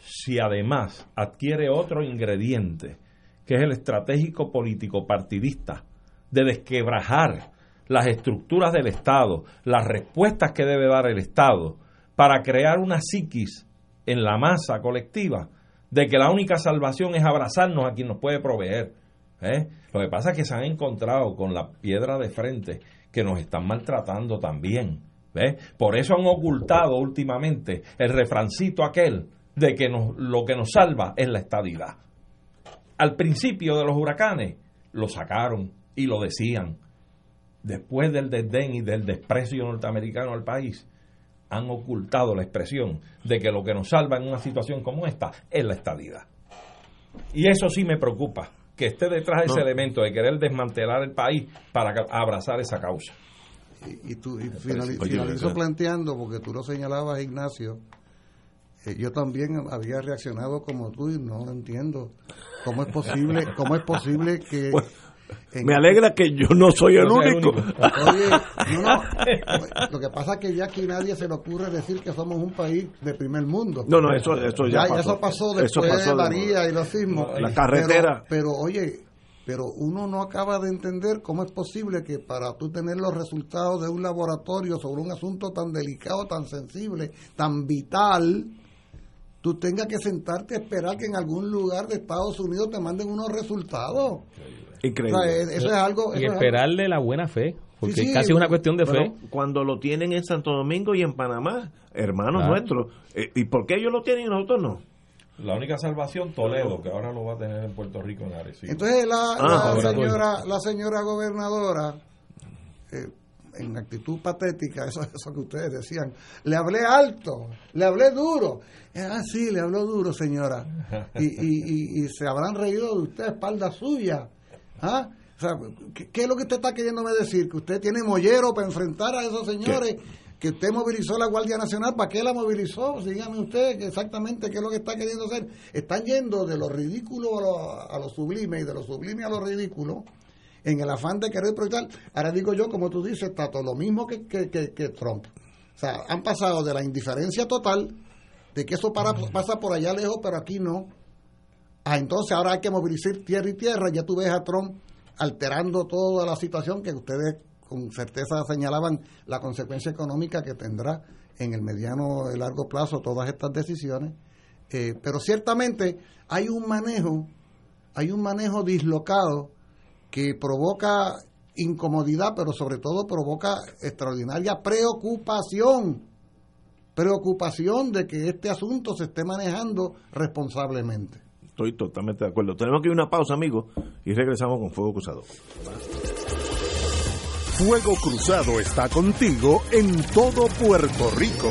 si además adquiere otro ingrediente, que es el estratégico político partidista, de desquebrajar las estructuras del Estado, las respuestas que debe dar el Estado, para crear una psiquis en la masa colectiva de que la única salvación es abrazarnos a quien nos puede proveer. ¿eh? Lo que pasa es que se han encontrado con la piedra de frente que nos están maltratando también. Por eso han ocultado últimamente el refrancito aquel de que lo que nos salva es la estabilidad. Al principio de los huracanes lo sacaron y lo decían. Después del desdén y del desprecio norteamericano al país, han ocultado la expresión de que lo que nos salva en una situación como esta es la estadidad. Y eso sí me preocupa, que esté detrás de ese elemento de querer desmantelar el país para abrazar esa causa. Y, tú y finalizo, planteando, porque tú lo señalabas, Ignacio, eh, yo también había reaccionado como tú y no entiendo cómo es posible, cómo es posible que... me alegra que yo no soy el único. Oye, no, lo que pasa es que ya aquí nadie se le ocurre decir que somos un país de primer mundo. No, no, eso, eso ya, pasó. Eso pasó después de María y los sismos. La carretera. pero, oye, pero uno no acaba de entender cómo es posible que para tú tener los resultados de un laboratorio sobre un asunto tan delicado, tan sensible, tan vital, tú tengas que sentarte a esperar que en algún lugar de Estados Unidos te manden unos resultados. Increíble. eso es algo, y esperarle la buena fe, porque casi es una cuestión de fe. Cuando lo tienen en Santo Domingo y en Panamá, hermanos nuestros, eh, ¿y por qué ellos lo tienen y nosotros no? La única salvación, Toledo, que ahora lo va a tener en Puerto Rico en Arecibo. Entonces la, ah, señora, la señora gobernadora, eh, en actitud patética, eso, eso que ustedes decían, le hablé alto, le hablé duro. Ah, sí, le habló duro, señora. Y, y, y, se habrán reído de usted, espalda suya. ¿Ah? O sea, ¿qué, es lo que usted está queriéndome decir? ¿Que usted tiene mollero para enfrentar a esos señores? ¿Que usted movilizó la Guardia Nacional? ¿Para qué la movilizó? Dígame usted exactamente qué es lo que está queriendo hacer. Están yendo de lo ridículo a lo, a lo sublime y de lo sublime a lo ridículo en el afán de querer proyectar. Ahora digo yo, como tú dices, está todo lo mismo que, que, que, Trump. O sea, han pasado de la indiferencia total, de que eso para, pasa por allá lejos, pero aquí no, a entonces ahora hay que movilizar tierra y tierra. Ya tú ves a Trump alterando toda la situación que ustedes con certeza señalaban la consecuencia económica que tendrá en el mediano y largo plazo todas estas decisiones. Eh, pero ciertamente hay un manejo, hay un manejo dislocado que provoca incomodidad, pero sobre todo provoca extraordinaria preocupación, preocupación de que este asunto se esté manejando responsablemente. Estoy totalmente de acuerdo. Tenemos que ir a una pausa, amigos, y regresamos con Fuego Cruzado. Fuego Cruzado está contigo en todo Puerto Rico.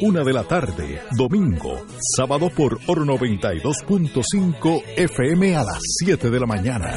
una de la tarde, domingo, sábado por Oro 92.5 FM a las 7 de la mañana.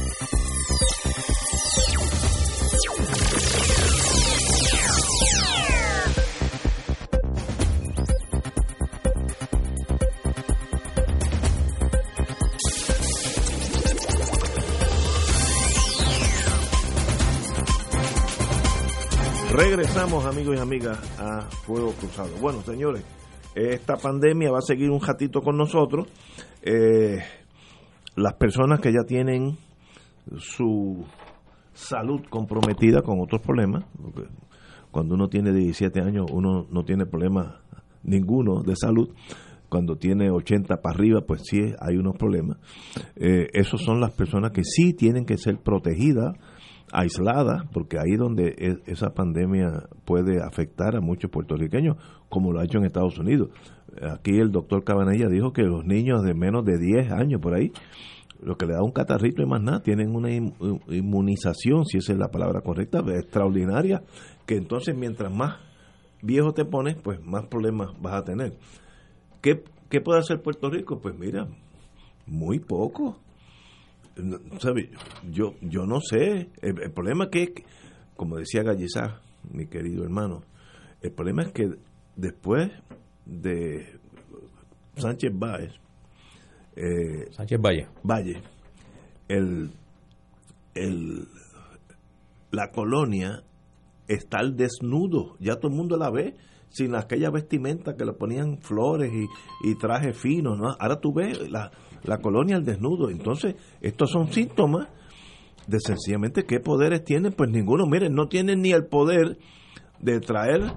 Regresamos, amigos y amigas, a Fuego Cruzado. Bueno, señores, esta pandemia va a seguir un ratito con nosotros. Eh, las personas que ya tienen su salud comprometida con otros problemas, cuando uno tiene 17 años uno no tiene problemas ninguno de salud, cuando tiene 80 para arriba, pues sí hay unos problemas. Eh, esos son las personas que sí tienen que ser protegidas, aisladas, porque ahí donde e, esa pandemia puede afectar a muchos puertorriqueños, como lo ha hecho en Estados Unidos. Aquí el doctor Cabanella dijo que los niños de menos de 10 años por ahí, lo que le da un catarrito y más nada, tienen una inmunización, si esa es la palabra correcta, extraordinaria, que entonces mientras más viejo te pones, pues más problemas vas a tener. ¿Qué, puede hacer Puerto Rico? Pues mira, muy poco. Yo, yo no sé. El, problema es que, como decía Gallizá, mi querido hermano, el problema es que después de Sánchez Báez, eh, Sánchez Valle, Valle el, el, la colonia está al desnudo, ya todo el mundo la ve sin aquella vestimenta que le ponían flores y, y trajes finos, ¿no? Ahora tú ves la, la colonia al desnudo. Entonces, estos son síntomas de sencillamente qué poderes tienen, pues ninguno, miren, no tienen ni el poder de traer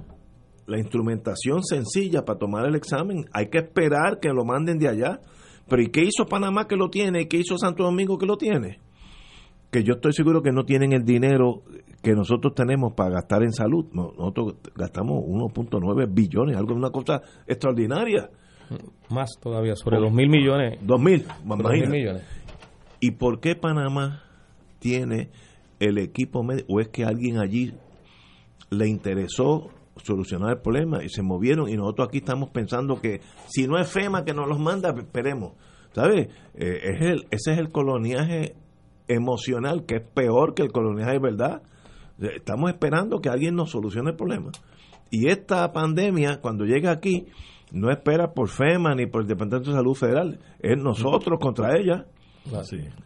la instrumentación sencilla para tomar el examen. Hay que esperar que lo manden de allá. Pero ¿y qué hizo Panamá que lo tiene? ¿Y qué hizo Santo Domingo que lo tiene? Que yo estoy seguro que no tienen el dinero que nosotros tenemos para gastar en salud. Nosotros gastamos 1.9 billones, algo una cosa extraordinaria. Más todavía, sobre 2 mil millones. 2 mil, millones. ¿Y por qué Panamá tiene el equipo médico? ¿O es que alguien allí le interesó solucionar el problema y se movieron y nosotros aquí estamos pensando que si no es FEMA que nos los manda, esperemos. ¿Sabes? Eh, es el, ese es el coloniaje emocional que es peor que el coloniaje de verdad. Estamos esperando que alguien nos solucione el problema. Y esta pandemia, cuando llega aquí, no espera por FEMA ni por el Departamento de Salud Federal, es nosotros contra ella.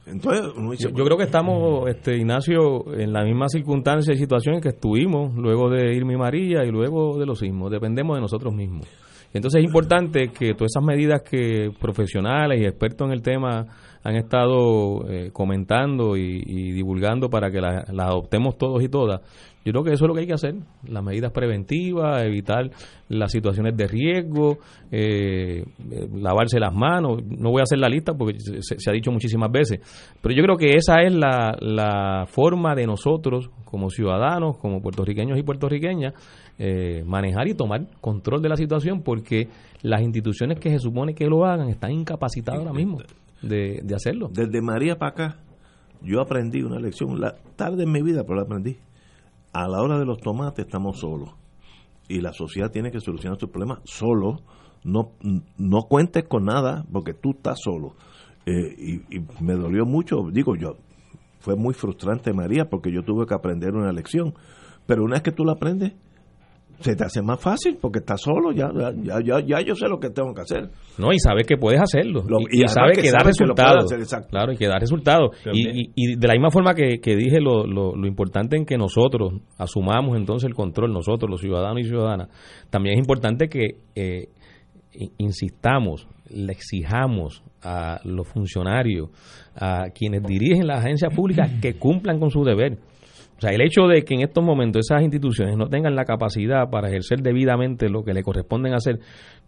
Entonces, yo, creo que estamos, este, Ignacio, en la misma circunstancia y situación en que estuvimos luego de Irma y María y luego de los sismos. Dependemos de nosotros mismos. Entonces es importante que todas esas medidas que profesionales y expertos en el tema han estado eh, comentando y, divulgando para que las adoptemos todos y todas, yo creo que eso es lo que hay que hacer, las medidas preventivas, evitar las situaciones de riesgo, eh, eh, lavarse las manos. No voy a hacer la lista porque se, ha dicho muchísimas veces, pero yo creo que esa es la, la forma de nosotros, como ciudadanos, como puertorriqueños y puertorriqueñas, eh, manejar y tomar control de la situación porque las instituciones que se supone que lo hagan están incapacitadas ahora mismo de, de hacerlo. Desde María para acá, yo aprendí una lección, la tarde en mi vida, pero la aprendí a la hora de los tomates estamos solos y la sociedad tiene que solucionar sus problemas solo. No, no cuentes con nada porque tú estás solo. Eh, y, y, me dolió mucho, digo yo, fue muy frustrante María porque yo tuve que aprender una lección. Pero una vez que tú la aprendes, se te hace más fácil porque estás solo, ya, ya, ya, ya yo sé lo que tengo que hacer. No, y sabes que puedes hacerlo. y, sabes que, da resultados. Claro, y que da resultados. Y, y, de la misma forma que, dije, lo, lo, lo, importante en que nosotros asumamos entonces el control, nosotros, los ciudadanos y ciudadanas, también es importante que eh, insistamos, le exijamos a los funcionarios, a quienes dirigen las agencias públicas, que cumplan con su deber o sea, el hecho de que en estos momentos esas instituciones no tengan la capacidad para ejercer debidamente lo que le corresponden hacer,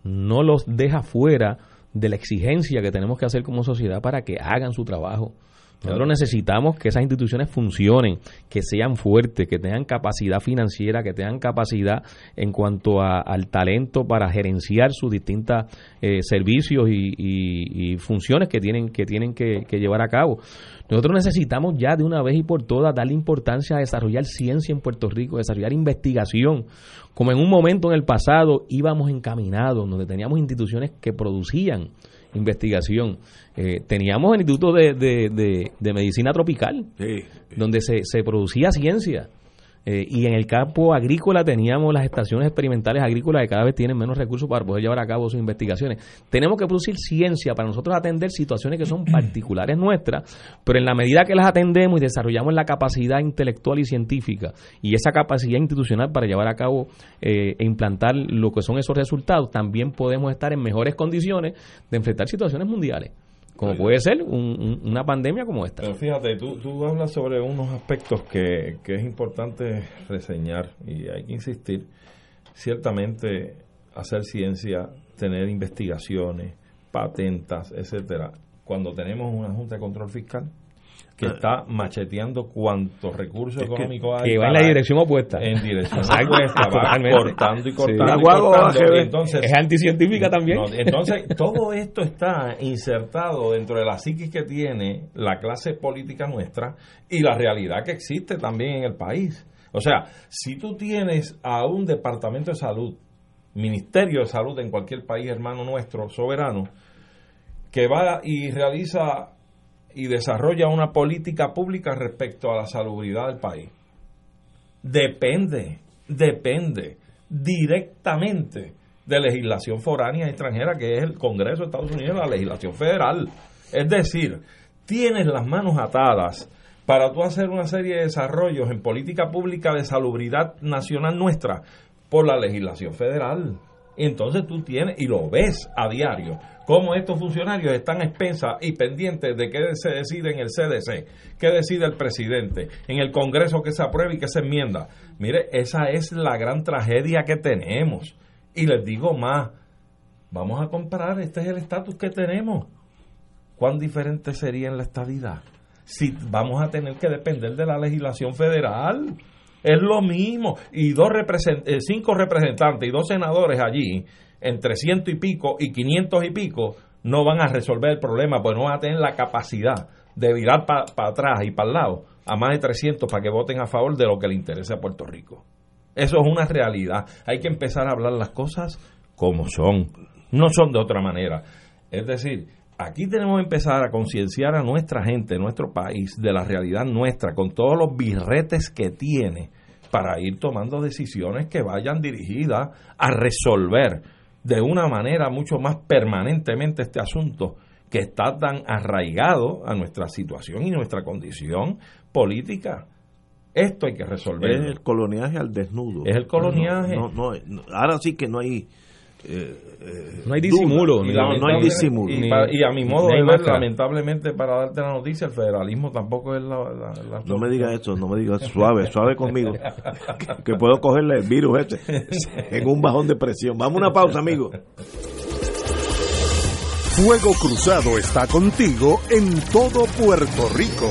no los deja fuera de la exigencia que tenemos que hacer como sociedad para que hagan su trabajo. Nosotros necesitamos que esas instituciones funcionen, que sean fuertes, que tengan capacidad financiera, que tengan capacidad en cuanto al talento para gerenciar sus distintos eh, servicios y, funciones que tienen que tienen que, llevar a cabo. Nosotros necesitamos ya de una vez y por todas darle importancia a desarrollar ciencia en Puerto Rico, desarrollar investigación, como en un momento en el pasado íbamos encaminados, donde teníamos instituciones que producían investigación. Eh, teníamos el Instituto de, de, Medicina Tropical, donde se, se, producía ciencia. Eh, y en el campo agrícola teníamos las estaciones experimentales agrícolas que cada vez tienen menos recursos para poder llevar a cabo sus investigaciones. Tenemos que producir ciencia para nosotros atender situaciones que son particulares nuestras, pero en la medida que las atendemos y desarrollamos la capacidad intelectual y científica y esa capacidad institucional para llevar a cabo eh, e implantar lo que son esos resultados, también podemos estar en mejores condiciones de enfrentar situaciones mundiales como puede ser una pandemia como esta. Pero fíjate, tú, tú hablas sobre unos aspectos que, que es importante reseñar y hay que insistir. Ciertamente, hacer ciencia, tener investigaciones, patentas, etcétera, cuando tenemos una Junta de Control Fiscal que ah. está macheteando cuantos recursos económicos hay. Que va en la dirección opuesta. En dirección opuesta, va cortando y cortando. Entonces, es anticientífica también. entonces, todo esto está insertado dentro de la psiquis que tiene la clase política nuestra y la realidad que existe también en el país. O sea, si tú tienes a un departamento de salud, ministerio de salud en cualquier país hermano nuestro, soberano, que va y realiza y desarrolla una política pública respecto a la salubridad del país. Depende, depende directamente de legislación foránea extranjera, que es el Congreso de Estados Unidos, la legislación federal. Es decir, tienes las manos atadas para tú hacer una serie de desarrollos en política pública de salubridad nacional nuestra por la legislación federal. Entonces tú tienes, y lo ves a diario, cómo estos funcionarios están expensas y pendientes de qué se decide en el CDC, qué decide el presidente, en el Congreso que se aprueba y que se enmienda. Mire, esa es la gran tragedia que tenemos. Y les digo más, vamos a comparar, este es el estatus que tenemos. ¿Cuán diferente sería en la estadidad? Si vamos a tener que depender de la legislación federal. Es lo mismo. Y dos eh, cinco representantes y dos senadores allí entre ciento y pico y quinientos y pico no van a resolver el problema, pues no van a tener la capacidad de virar para atrás y para el lado a más de 300 para que voten a favor de lo que le interesa a Puerto Rico. Eso es una realidad. Hay que empezar a hablar las cosas como son, no son de otra manera. Es decir, aquí tenemos que empezar a concienciar a nuestra gente, nuestro país, de la realidad nuestra, con todos los birretes que tiene, para ir tomando decisiones que vayan dirigidas a resolver de una manera mucho más permanentemente este asunto que está tan arraigado a nuestra situación y nuestra condición política. Esto hay que resolver. Es el coloniaje al desnudo. Es el coloniaje. No, ahora sí que no hay. Eh, eh, no hay disimulo. no, hay disimulo. Y, a mi modo de ver, lamentablemente, para darte la noticia, el federalismo tampoco es la. no me digas eso, no me digas suave, suave conmigo. que, puedo cogerle el virus este en un bajón de presión. Vamos a una pausa, amigo. Fuego Cruzado está contigo en todo Puerto Rico.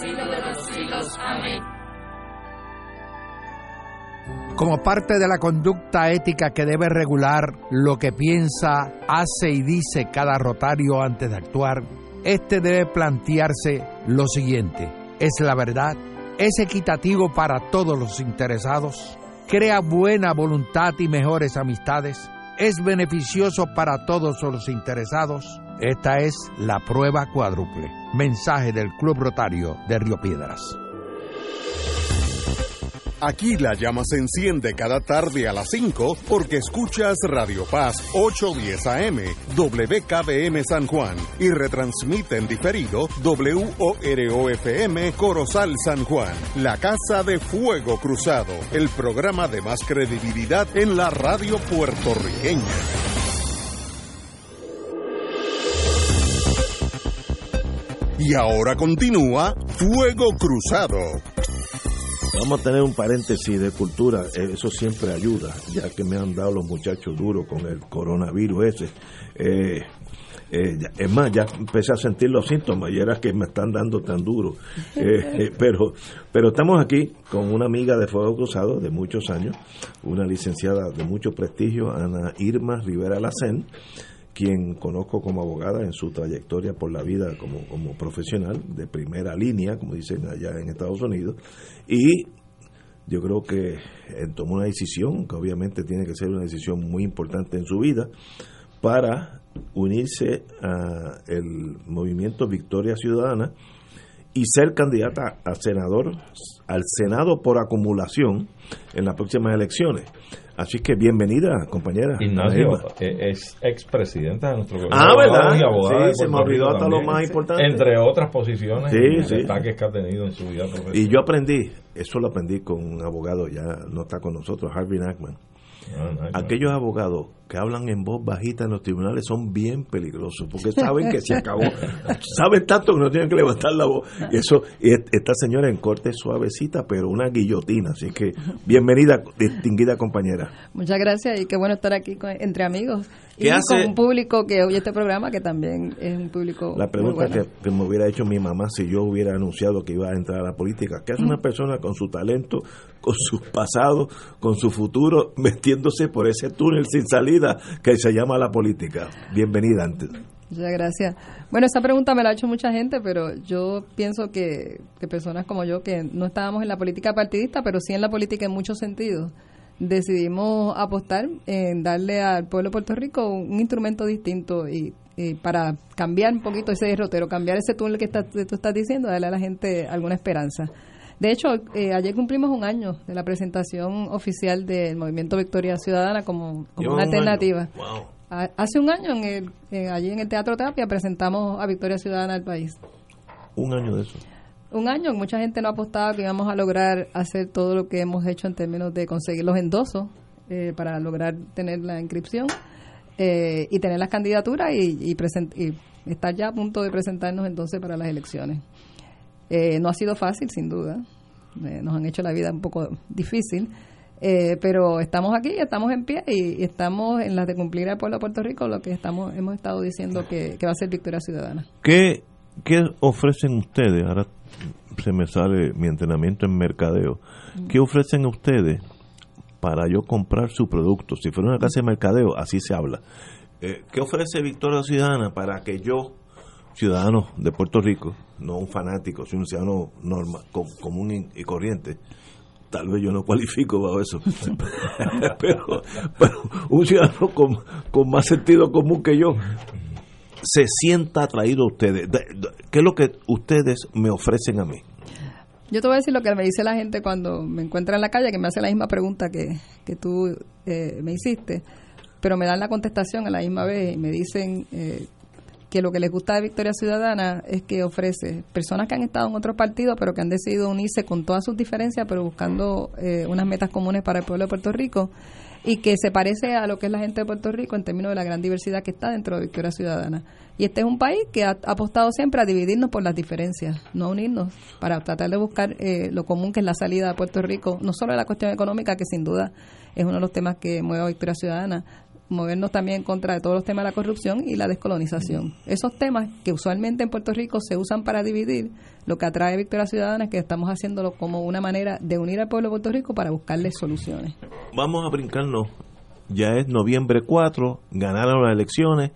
de los siglos. Amén. como parte de la conducta ética que debe regular lo que piensa, hace y dice cada rotario antes de actuar, este debe plantearse lo siguiente, ¿es la verdad? ¿Es equitativo para todos los interesados? ¿Crea buena voluntad y mejores amistades? ¿Es beneficioso para todos los interesados? Esta es la prueba cuádruple. Mensaje del Club Rotario de Río Piedras. Aquí la llama se enciende cada tarde a las 5 porque escuchas Radio Paz 810 AM, WKBM San Juan y retransmite en diferido WOROFM Corozal San Juan, la Casa de Fuego Cruzado, el programa de más credibilidad en la radio puertorriqueña. Y ahora continúa Fuego Cruzado. Vamos a tener un paréntesis de cultura, eh, eso siempre ayuda, ya que me han dado los muchachos duros con el coronavirus ese. Eh, eh, es más, ya empecé a sentir los síntomas y era que me están dando tan duro. pero, pero estamos aquí con una amiga de Fuego Cruzado de muchos años, una licenciada de mucho prestigio, Ana Irma Rivera Lacén quien conozco como abogada en su trayectoria por la vida como, como profesional de primera línea, como dicen allá en Estados Unidos, y yo creo que él tomó una decisión, que obviamente tiene que ser una decisión muy importante en su vida, para unirse al movimiento Victoria Ciudadana y ser candidata a senador al Senado por acumulación en las próximas elecciones. Así que bienvenida, compañera. Ignacio eh, es expresidenta de nuestro gobierno. Ah, ¿verdad? sí, se me olvidó hasta lo más importante. Entre otras posiciones sí, sí. que ha tenido en su vida profesional. Y yo aprendí, eso lo aprendí con un abogado, ya no está con nosotros, Harvey Nackman. Ah, Aquellos abogados que hablan en voz bajita en los tribunales son bien peligrosos porque saben que se acabó. saben tanto que no tienen que levantar la voz. Y eso, esta señora en corte suavecita, pero una guillotina. Así que bienvenida, distinguida compañera. Muchas gracias y qué bueno estar aquí entre amigos. y con un público que oye este programa que también es un público. La pregunta que, me hubiera hecho mi mamá si yo hubiera anunciado que iba a entrar a la política: ¿qué hace una persona con su talento, con su pasado, con su futuro, metiéndose por ese túnel sin salir? Que se llama la política. Bienvenida antes. Muchas gracias. Bueno, esa pregunta me la ha hecho mucha gente, pero yo pienso que, personas como yo, que no estábamos en la política partidista, pero sí en la política en muchos sentidos, decidimos apostar en darle al pueblo de Puerto Rico un instrumento distinto y, para cambiar un poquito ese derrotero, cambiar ese túnel que tú estás diciendo, darle a la gente alguna esperanza. De hecho, eh, ayer cumplimos un año de la presentación oficial del Movimiento Victoria Ciudadana como, una alternativa. Hace un año, en el, allí en el Teatro Tapia, presentamos a Victoria Ciudadana al país. Un año de eso. Un año, mucha gente no apostaba que íbamos a lograr hacer todo lo que hemos hecho en términos de conseguir los endosos eh, para lograr tener la inscripción eh, y tener las candidaturas y, y, y estar ya a punto de presentarnos entonces para las elecciones. Eh, no ha sido fácil, sin duda. Eh, nos han hecho la vida un poco difícil. Eh, pero estamos aquí, estamos en pie y, estamos en las de cumplir al pueblo de Puerto Rico lo que estamos hemos estado diciendo que, va a ser victoria ciudadana. ¿Qué, ¿Qué ofrecen ustedes? Ahora se me sale mi entrenamiento en mercadeo. ¿Qué ofrecen ustedes para yo comprar su producto? Si fuera una casa de mercadeo, así se habla. ¿Qué ofrece Victoria Ciudadana para que yo ciudadano de Puerto Rico, no un fanático, sino un ciudadano normal, común y corriente, tal vez yo no cualifico para eso, pero, un ciudadano con, más sentido común que yo se sienta atraído a ustedes. ¿Qué es lo que ustedes me ofrecen a mí? Yo te voy a decir lo que me dice la gente cuando me encuentra en la calle, que me hace la misma pregunta que, que tú eh, me hiciste, pero me dan la contestación a la misma vez y me dicen, eh, que lo que les gusta de Victoria Ciudadana es que ofrece personas que han estado en otros partidos, pero que han decidido unirse con todas sus diferencias, pero buscando eh, unas metas comunes para el pueblo de Puerto Rico y que se parece a lo que es la gente de Puerto Rico en términos de la gran diversidad que está dentro de Victoria Ciudadana. Y este es un país que ha apostado siempre a dividirnos por las diferencias, no unirnos, para tratar de buscar eh, lo común que es la salida de Puerto Rico, no solo de la cuestión económica, que sin duda es uno de los temas que mueve a Victoria Ciudadana, movernos también contra de todos los temas de la corrupción y la descolonización. Esos temas que usualmente en Puerto Rico se usan para dividir, lo que atrae a Victoria Ciudadana es que estamos haciéndolo como una manera de unir al pueblo de Puerto Rico para buscarle soluciones. Vamos a brincarnos. Ya es noviembre 4, ganaron las elecciones,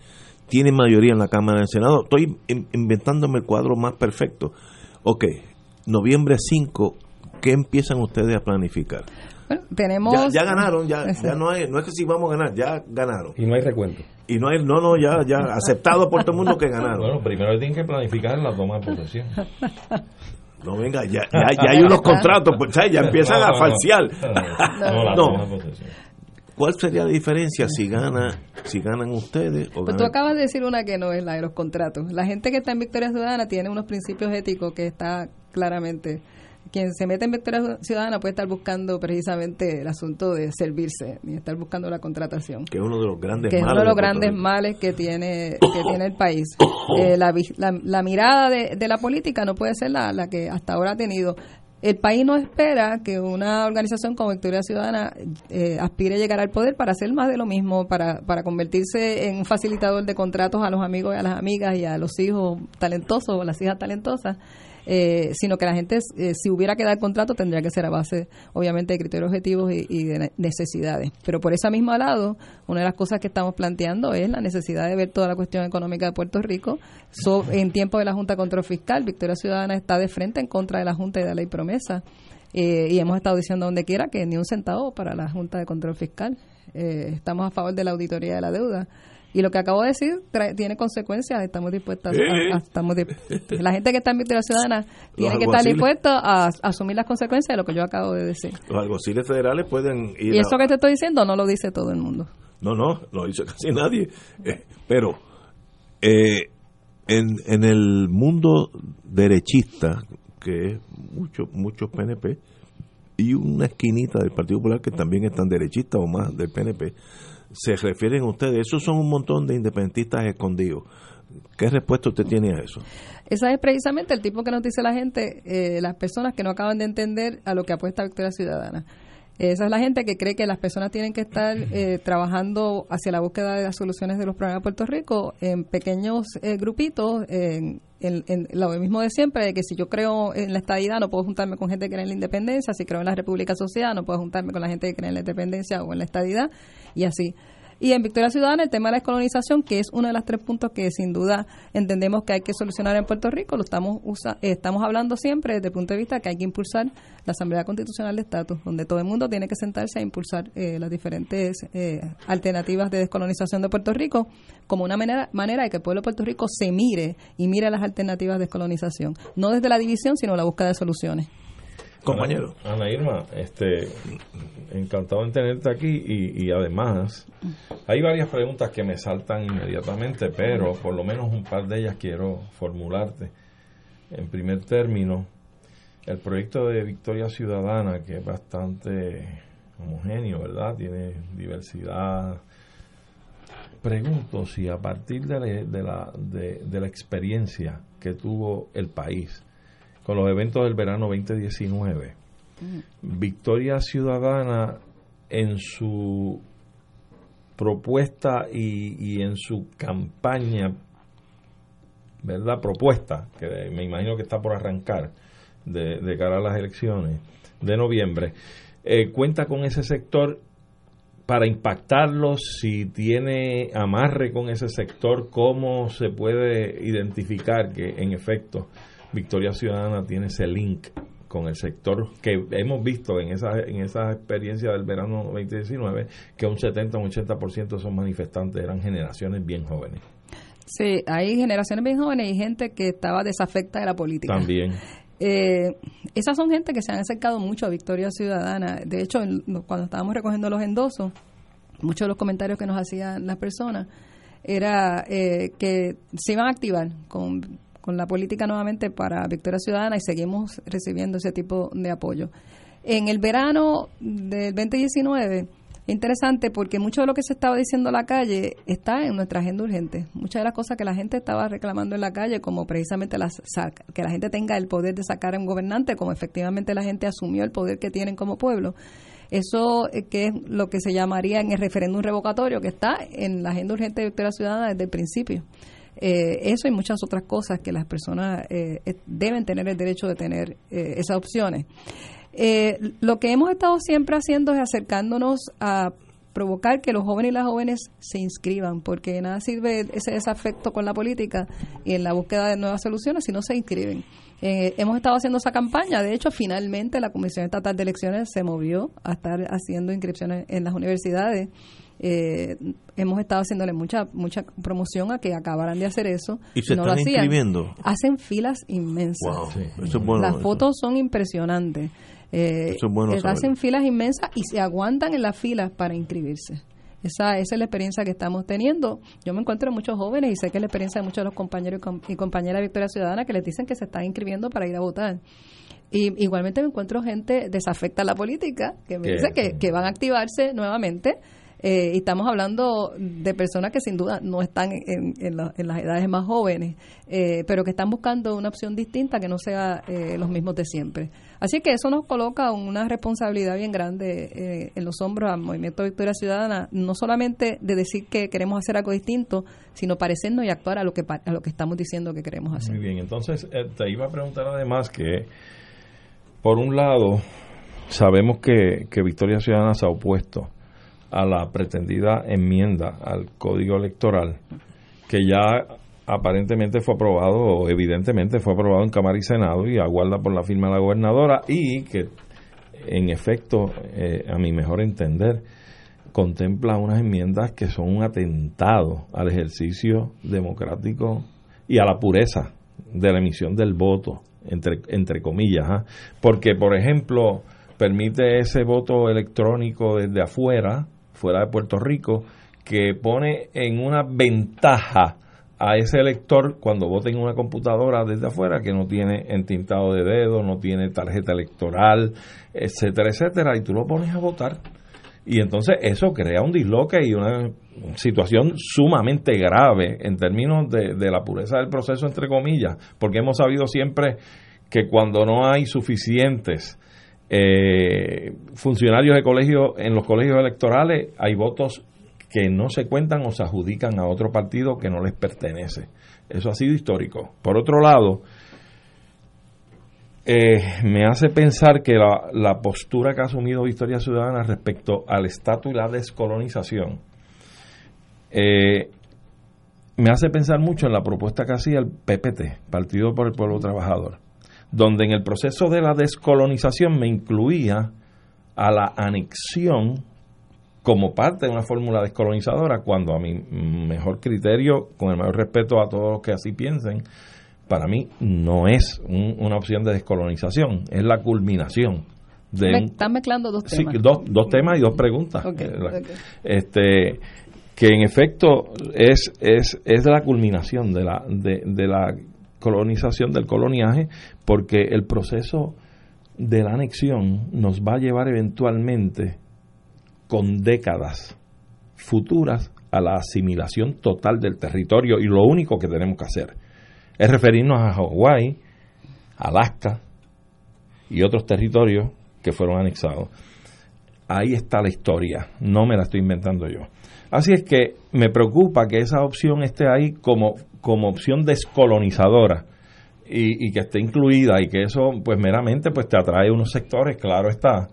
tienen mayoría en la Cámara del Senado. Estoy inventándome el cuadro más perfecto. Ok, noviembre 5, ¿qué empiezan ustedes a planificar? Tenemos ya, ganaron ya, ya no hay no es que si vamos a ganar ya ganaron. Y no hay recuento. Y no hay no no ya ya aceptado por todo el mundo que ganaron. Bueno primero tienen que planificar la toma de posesión. No venga ya ya, hay unos contratos pues ya empiezan a falsear. No, ¿Cuál sería la diferencia si gana si ganan ustedes o Pues tú acabas de decir una que no es la de los contratos. La gente que está en Victoria Ciudadana tiene unos principios éticos que está claramente quien se mete en Victoria Ciudadana puede estar buscando precisamente el asunto de servirse ni estar buscando la contratación. Que es uno de los grandes que males. uno de los grandes males que tiene, que tiene el país. Eh, la, la, mirada de, de, la política no puede ser la, la que hasta ahora ha tenido. El país no espera que una organización como Victoria Ciudadana eh, aspire a llegar al poder para hacer más de lo mismo, para, para convertirse en un facilitador de contratos a los amigos y a las amigas y a los hijos talentosos o las hijas talentosas. Eh, sino que la gente, eh, si hubiera que dar contrato, tendría que ser a base, obviamente, de criterios objetivos y, de necesidades. Pero por ese mismo lado, una de las cosas que estamos planteando es la necesidad de ver toda la cuestión económica de Puerto Rico. en tiempo de la Junta Control Fiscal, Victoria Ciudadana está de frente en contra de la Junta y de la ley promesa. Eh, y hemos estado diciendo donde quiera que ni un centavo para la Junta de Control Fiscal. estamos a favor de la auditoría de la deuda. Y lo que acabo de decir tiene consecuencias, estamos dispuestos a, estamos la gente que está en Victoria Ciudadana tiene que estar dispuesta a, asumir las consecuencias de lo que yo acabo de decir. Los alguaciles federales pueden ir Y eso que te estoy diciendo no lo dice todo el mundo. No, no, lo dice casi nadie. Eh, pero eh, en, en el mundo derechista, que es mucho, muchos PNP, y una esquinita del Partido Popular que también están derechistas o más del PNP, se refieren ustedes. Esos son un montón de independentistas escondidos. ¿Qué respuesta usted tiene a eso? Esa es precisamente el tipo que nos dice la gente, eh, las personas que no acaban de entender a lo que apuesta Victoria Ciudadana. Esa es la gente que cree que las personas tienen que estar eh, trabajando hacia la búsqueda de las soluciones de los problemas de Puerto Rico en pequeños eh, grupitos, en, lo mismo de siempre, de que si yo creo en la estadidad no puedo juntarme con gente que cree en la independencia, si creo en la República Social no puedo juntarme con la gente que cree en la independencia o en la estadidad, y así. Y en Victoria Ciudadana el tema de la descolonización, que es uno de los tres puntos que sin duda entendemos que hay que solucionar en Puerto Rico, lo estamos estamos hablando siempre desde el punto de vista que hay que impulsar la Asamblea Constitucional de Estatus, donde todo el mundo tiene que sentarse a impulsar eh, las diferentes eh, alternativas de descolonización de Puerto Rico como una manera, manera de que el pueblo de Puerto Rico se mire y mire las alternativas de descolonización, no desde la división, sino la búsqueda de soluciones compañero. Ana, Irma, este, encantado en tenerte aquí y, además hay varias preguntas que me saltan inmediatamente, pero por lo menos un par de ellas quiero formularte. En primer término, el proyecto de Victoria Ciudadana, que es bastante homogéneo, ¿verdad? Tiene diversidad. Pregunto si a partir de la, de, de la experiencia que tuvo el país, con los eventos del verano 2019. Victoria Ciudadana en su propuesta y, en su campaña, ¿verdad? Propuesta, que me imagino que está por arrancar de, cara a las elecciones de noviembre, eh, cuenta con ese sector para impactarlo, si tiene amarre con ese sector, cómo se puede identificar que en efecto Victoria Ciudadana tiene ese link con el sector que hemos visto en esa, en esa experiencia del verano 2019, que un 70 o un 80% de esos manifestantes eran generaciones bien jóvenes. Sí, hay generaciones bien jóvenes y gente que estaba desafecta de la política. También. Eh, esas son gente que se han acercado mucho a Victoria Ciudadana. De hecho, cuando estábamos recogiendo los endosos, muchos de los comentarios que nos hacían las personas era eh, que se iban a activar con con la política nuevamente para Victoria Ciudadana y seguimos recibiendo ese tipo de apoyo. En el verano del 2019, interesante porque mucho de lo que se estaba diciendo en la calle está en nuestra agenda urgente. Muchas de las cosas que la gente estaba reclamando en la calle, como precisamente las, que la gente tenga el poder de sacar a un gobernante, como efectivamente la gente asumió el poder que tienen como pueblo, Eso eh, que es lo que se llamaría en el referéndum revocatorio, que está en la agenda urgente de Victoria Ciudadana desde el principio. Eh, eso y muchas otras cosas que las personas eh, deben tener el derecho de tener esas opciones. lo que hemos estado siempre haciendo es acercándonos a provocar que los jóvenes y las jóvenes se inscriban, porque nada sirve ese desafecto con la política y en la búsqueda de nuevas soluciones si no se inscriben. Eh, hemos estado haciendo esa campaña, de hecho, finalmente la Comisión Estatal de Elecciones se movió a estar haciendo inscripciones en las universidades. Eh, hemos estado haciéndole mucha mucha promoción a que acabaran de hacer eso. ¿Y se están inscribiendo? Hacen filas inmensas. Las fotos son impresionantes. Eh, hacen filas inmensas y se aguantan en las filas para inscribirse. Esa, esa es la experiencia que estamos teniendo. Yo me encuentro muchos jóvenes y sé que es la experiencia de muchos de los compañeros y, compañeras de Victoria Ciudadana que les dicen que se están inscribiendo para ir a votar. Y igualmente me encuentro gente desafecta a la política que me dice que, que van a activarse nuevamente eh, y estamos hablando de personas que sin duda no están en, en, las edades más jóvenes, eh, pero que están buscando una opción distinta que no sea eh, los mismos de siempre. Así que eso nos coloca una responsabilidad bien grande en los hombros al Movimiento Victoria Ciudadana, no solamente de decir que queremos hacer algo distinto, sino parecernos y actuar a lo que, a lo que estamos diciendo que queremos hacer. Muy bien, entonces te iba a preguntar además que, por un lado, sabemos que, que Victoria Ciudadana se ha opuesto a la pretendida enmienda al código electoral que ya aparentemente fue aprobado o evidentemente fue aprobado en Cámara y Senado y aguarda por la firma de la gobernadora y que en efecto, eh, a mi mejor entender, contempla unas enmiendas que son un atentado al ejercicio democrático y a la pureza de la emisión del voto, entre, entre comillas, ¿ah? porque por ejemplo permite ese voto electrónico desde afuera, fuera de Puerto Rico que pone en una ventaja a ese elector cuando vota en una computadora desde afuera que no tiene entintado de dedo, no tiene tarjeta electoral, etcétera, etcétera, y tú lo pones a votar. Y entonces eso crea un disloque y una situación sumamente grave en términos de, de la pureza del proceso, entre comillas, porque hemos sabido siempre que cuando no hay suficientes eh, funcionarios de colegio en los colegios electorales hay votos que no se cuentan o se adjudican a otro partido que no les pertenece. Eso ha sido histórico. Por otro lado, eh, me hace pensar que la, postura que ha asumido Victoria Ciudadana respecto al estatus y la descolonización eh, me hace pensar mucho en la propuesta que hacía el PPT, Partido por el Pueblo Trabajador donde en el proceso de la descolonización me incluía a la anexión como parte de una fórmula descolonizadora, cuando a mi mejor criterio, con el mayor respeto a todos los que así piensen, para mí no es una opción de descolonización, es la culminación. De Están mezclando dos temas. Sí, dos, temas y dos preguntas. Eh, este que en efecto es, es, es la culminación de la, de, de la colonización, del coloniaje, porque el proceso de la anexión nos va a llevar eventualmente con décadas futuras a la asimilación total del territorio y lo único que tenemos que hacer es referirnos a Hawái, Alaska y otros territorios que fueron anexados. Ahí está la historia, no me la estoy inventando yo. Así es que me preocupa que esa opción esté ahí como como opción descolonizadora y, que esté incluida y que eso pues meramente pues te atrae unos sectores, claro está,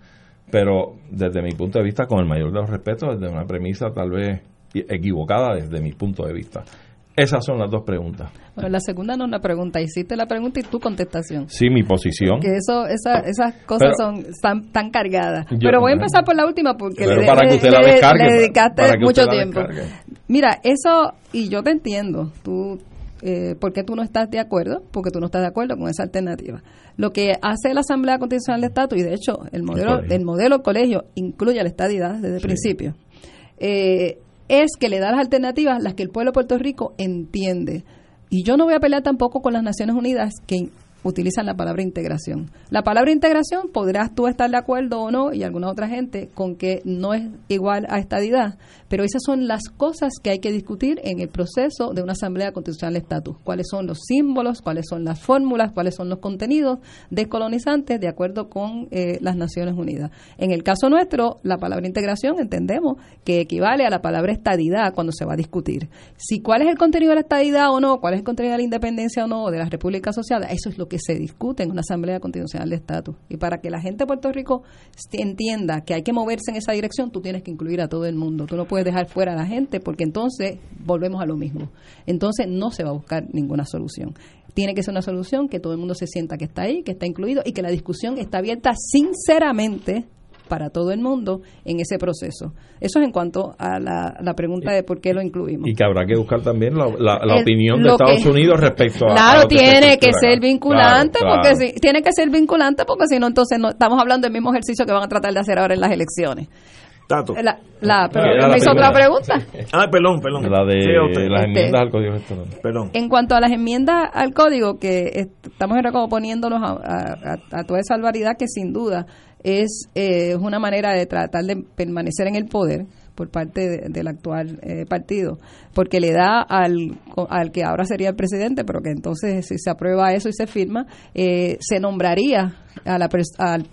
pero desde mi punto de vista, con el mayor de los respetos, desde una premisa tal vez equivocada desde mi punto de vista. Esas son las dos preguntas. Bueno, la segunda no es una pregunta, hiciste la pregunta y tu contestación. Sí, mi posición. Que eso, esa, esas cosas son tan, tan cargadas. pero voy a empezar por la última porque le, dedicaste mucho tiempo. Mira, eso, y yo te entiendo, tú, eh, ¿por qué tú no estás de acuerdo? Porque tú no estás de acuerdo con esa alternativa. Lo que hace la Asamblea Constitucional de Estado, y de hecho el modelo, el, modelo colegio incluye la estadidad desde el principio, eh, es que le da las alternativas las que el pueblo de Puerto Rico entiende. Y yo no voy a pelear tampoco con las Naciones Unidas, que utilizan la palabra integración. La palabra integración podrás tú estar de acuerdo o no, y alguna otra gente, con que no es igual a estadidad, pero esas son las cosas que hay que discutir en el proceso de una Asamblea Constitucional de Estatus. ¿Cuáles son los símbolos, cuáles son las fórmulas, cuáles son los contenidos descolonizantes de acuerdo con eh, las Naciones Unidas? En el caso nuestro, la palabra integración entendemos que equivale a la palabra estadidad cuando se va a discutir. Si cuál es el contenido de la estadidad o no, cuál es el contenido de la independencia o no, de la República Asociada, eso es lo que se discute en una Asamblea Constitucional de Estatus. Y para que la gente de Puerto Rico entienda que hay que moverse en esa dirección, tú tienes que incluir a todo el mundo. Tú no puedes dejar fuera a la gente porque entonces volvemos a lo mismo. Entonces no se va a buscar ninguna solución. Tiene que ser una solución que todo el mundo se sienta que está ahí, que está incluido y que la discusión está abierta sinceramente para todo el mundo en ese proceso. Eso es en cuanto a la, pregunta de por qué lo incluimos. Y que habrá que buscar también la, opinión de Estados Unidos respecto a... Claro, tiene que ser vinculante, porque si, tiene que ser vinculante porque si no, entonces no estamos hablando del mismo ejercicio que van a tratar de hacer ahora en las elecciones. Tato. La, la, ¿Me hizo otra pregunta? Ah, perdón, perdón. La de las enmiendas al Código Perdón. En cuanto a las enmiendas al Código, que estamos como poniéndonos a, a, toda esa barbaridad que sin duda es eh, una manera de tratar de permanecer en el poder por parte del actual eh, partido, porque le da al, al que ahora sería el presidente, pero que entonces si se aprueba eso y se firma, eh, se nombraría a la, al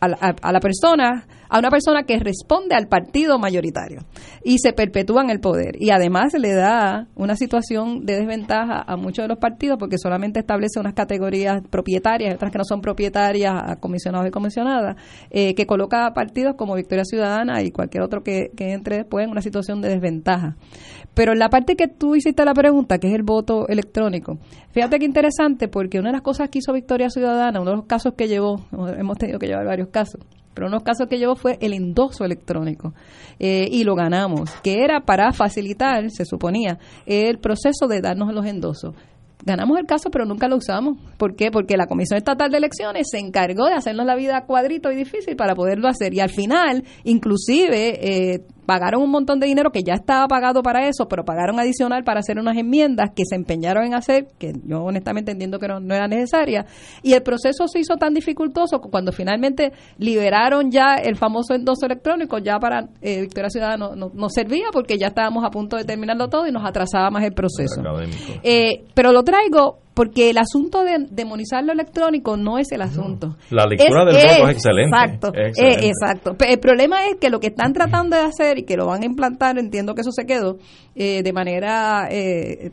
a la, persona, a una persona que responde al partido mayoritario y se perpetúa en el poder. Y además le da una situación de desventaja a muchos de los partidos porque solamente establece unas categorías propietarias otras que no son propietarias a comisionados y comisionadas, eh, que coloca a partidos como Victoria Ciudadana y cualquier otro que, que entre después en una situación de desventaja. Pero en la parte que tú hiciste la pregunta, que es el voto electrónico, fíjate qué interesante, porque una de las cosas que hizo Victoria Ciudadana, uno de los casos que llevó, hemos tenido que llevar varios casos, pero uno de los casos que llevó fue el endoso electrónico eh, y lo ganamos, que era para facilitar, se suponía, el proceso de darnos los endosos ganamos el caso, pero nunca lo usamos. ¿Por qué? Porque la Comisión Estatal de Elecciones se encargó de hacernos la vida cuadrito y difícil para poderlo hacer. Y al final, inclusive, eh, pagaron un montón de dinero que ya estaba pagado para eso, pero pagaron adicional para hacer unas enmiendas que se empeñaron en hacer, que yo honestamente entiendo que no, era necesaria, y el proceso se hizo tan dificultoso cuando finalmente liberaron ya el famoso endoso electrónico, ya para eh, Victoria Ciudadana no, servía porque ya estábamos a punto de terminarlo todo y nos atrasaba más el proceso. Eh, pero lo traigo porque el asunto de demonizar lo electrónico no es el asunto. La lectura del voto es excelente. Exacto, eh, exacto. El problema es que lo que están tratando de hacer y que lo van a implantar, entiendo que eso se quedó eh, de manera eh,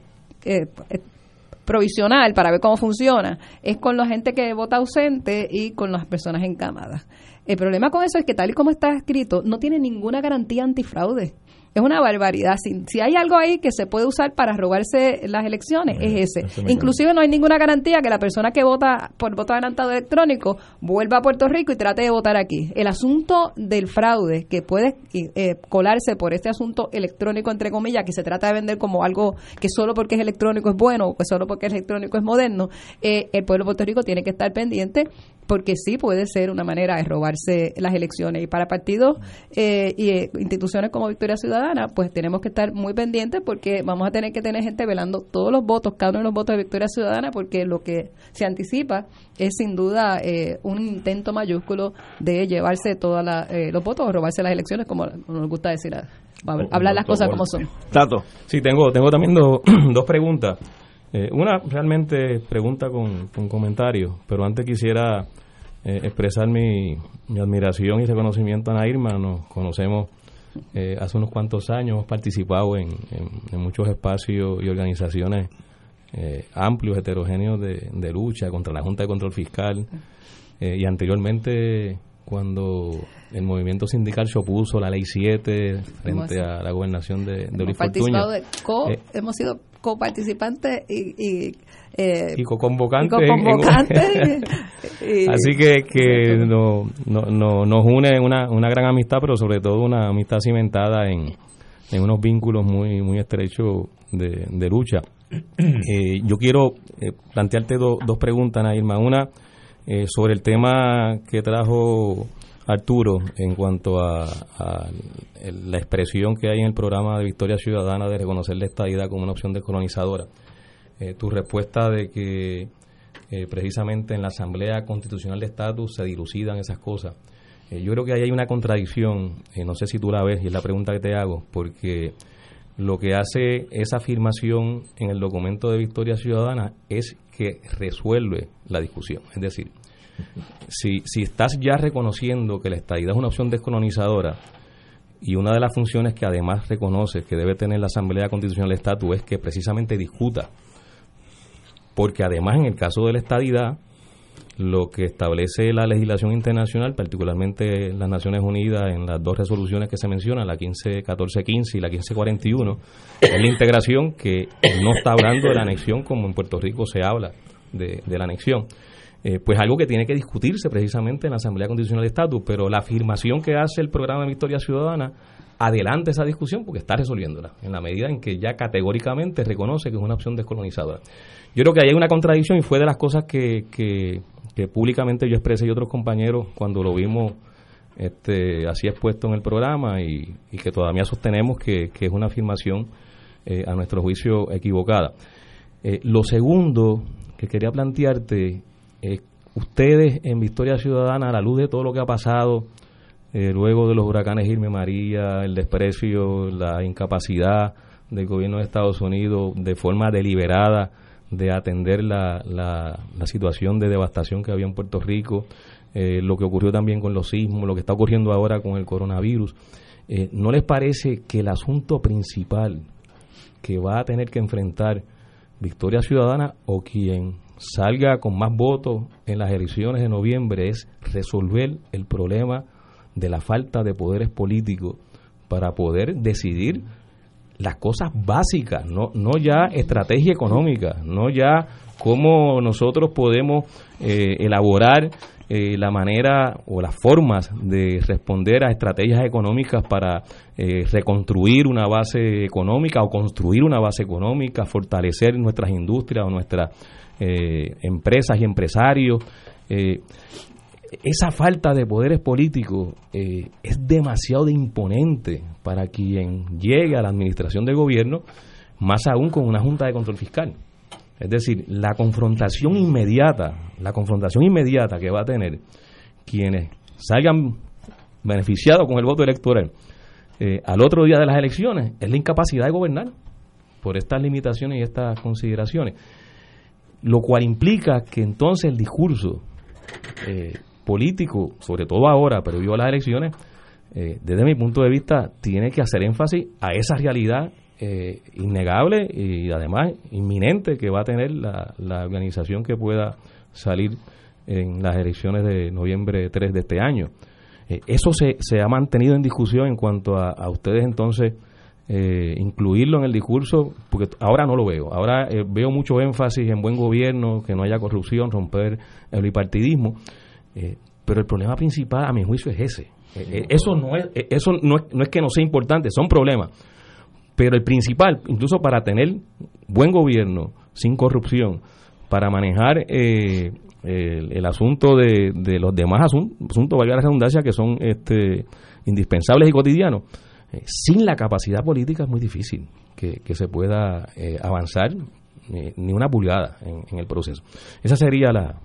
provisional para ver cómo funciona, es con la gente que vota ausente y con las personas encamadas. El problema con eso es que tal y como está escrito, no tiene ninguna garantía antifraude. Es una barbaridad. Si, si, hay algo ahí que se puede usar para robarse las elecciones, es ese. Inclusive no hay ninguna garantía que la persona que vota por voto adelantado electrónico vuelva a Puerto Rico y trate de votar aquí. El asunto del fraude que puede eh, colarse por este asunto electrónico, entre comillas, que se trata de vender como algo que solo porque es electrónico es bueno o que solo porque es electrónico es moderno, eh, el pueblo de Puerto Rico tiene que estar pendiente porque sí puede ser una manera de robarse las elecciones. Y para partidos eh, y instituciones como Victoria Ciudadana, pues tenemos que estar muy pendientes porque vamos a tener que tener gente velando todos los votos, cada uno de los votos de Victoria Ciudadana, porque lo que se anticipa es sin duda eh, un intento mayúsculo de llevarse todos eh, los votos o robarse las elecciones, como, nos gusta decir, hablar las cosas como son. Tato. Sí, tengo, tengo también dos preguntas. Eh, una realmente pregunta con, con comentario, pero antes quisiera expresar mi, mi, admiración y reconocimiento a Nairma. Nos conocemos eh, hace unos cuantos años hemos participado en, muchos espacios y organizaciones eh, amplios, heterogéneos de, lucha contra la Junta de Control Fiscal eh, y anteriormente cuando el movimiento sindical se opuso a la ley 7 frente a la gobernación de, de Luis hemos sido coparticipantes y, y eh, y co-convocante. Así que, que no, no, nos une una, una gran amistad, pero sobre todo una amistad cimentada en, en unos vínculos muy, muy estrechos de, de lucha. Eh, yo quiero eh, plantearte dos preguntas, Nairma. Una eh, sobre el tema que trajo Arturo en cuanto a, la expresión que hay en el programa de Victoria Ciudadana de reconocer la estadidad como una opción descolonizadora. Eh, tu respuesta de que eh, precisamente en la Asamblea Constitucional de Estatus se dilucidan esas cosas. Yo creo que ahí hay una contradicción, no sé si tú la ves y es la pregunta que te hago, porque lo que hace esa afirmación en el documento de Victoria Ciudadana es que resuelve la discusión. Es decir, si, si estás ya reconociendo que la estadidad es una opción descolonizadora, y una de las funciones que además reconoce que debe tener la Asamblea Constitucional de Estatus es que precisamente discuta. Porque además en el caso de la estadidad, lo que establece la legislación internacional, particularmente las Naciones Unidas en las dos resoluciones que se mencionan, la 15, 1415 y la 1541, es la integración que no está hablando de la anexión como en Puerto Rico se habla de, de la anexión. Eh, pues algo que tiene que discutirse precisamente en la Asamblea Constitucional de Estatus, pero la afirmación que hace el programa de Victoria Ciudadana adelanta esa discusión porque está resolviéndola, en la medida en que ya categóricamente reconoce que es una opción descolonizadora. Yo creo que ahí hay una contradicción y fue de las cosas que, que, públicamente yo expresé y otros compañeros cuando lo vimos este, así expuesto en el programa y, que todavía sostenemos que, es una afirmación eh, a nuestro juicio equivocada. Eh, lo segundo que quería plantearte eh, ustedes en Victoria Ciudadana, a la luz de todo lo que ha pasado, eh, luego de los huracanes Irme María, el desprecio, la incapacidad del gobierno de Estados Unidos de forma deliberada de atender la, la, situación de devastación que había en Puerto Rico, eh, lo que ocurrió también con los sismos, lo que está ocurriendo ahora con el coronavirus. ¿No les parece que el asunto principal que va a tener que enfrentar Victoria Ciudadana o quien salga con más votos en las elecciones de noviembre es resolver el problema de la falta de poderes políticos para poder decidir las cosas básicas, no, no ya estrategia económica, no ya cómo nosotros podemos eh, elaborar eh, la manera o las formas de responder a estrategias económicas para eh, reconstruir una base económica o construir una base económica, fortalecer nuestras industrias o nuestras eh, empresas y empresarios. Eh, esa falta de poderes políticos es demasiado imponente para quien llegue a la administración del gobierno, más aún con una junta de control fiscal. Es decir, la confrontación inmediata, la confrontación inmediata que va a tener quienes salgan beneficiados con el voto electoral al otro día de las elecciones es la incapacidad de gobernar por estas limitaciones y estas consideraciones. Lo cual implica que entonces el discurso eh, político, sobre todo ahora, pero a las elecciones, eh, desde mi punto de vista, tiene que hacer énfasis a esa realidad eh, innegable y además inminente que va a tener la, organización que pueda salir en las elecciones de noviembre 3 de este año. eso se, se ha mantenido en discusión en cuanto a, a ustedes entonces eh, incluirlo en el discurso, porque ahora no lo veo. Ahora eh, veo mucho énfasis en buen gobierno, que no haya corrupción, romper el bipartidismo. Eh, pero el problema principal, a mi juicio, es ese. eso no es, eso no es, no es que no sea importante, son problemas. Pero el principal, incluso para tener buen gobierno, sin corrupción, para manejar el, el, asunto de, los demás asuntos, asuntos, valga la redundancia, que son este, indispensables y cotidianos, eh, sin la capacidad política es muy difícil que, se pueda eh, avanzar ni una pulgada en, el proceso. Esa sería la,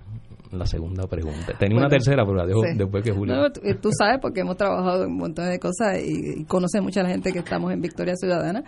la segunda pregunta. Tenía una tercera, pero la dejo después que Julio. tú sabes, porque hemos trabajado en un montón de cosas y, y conoces mucha la gente que estamos en Victoria Ciudadana,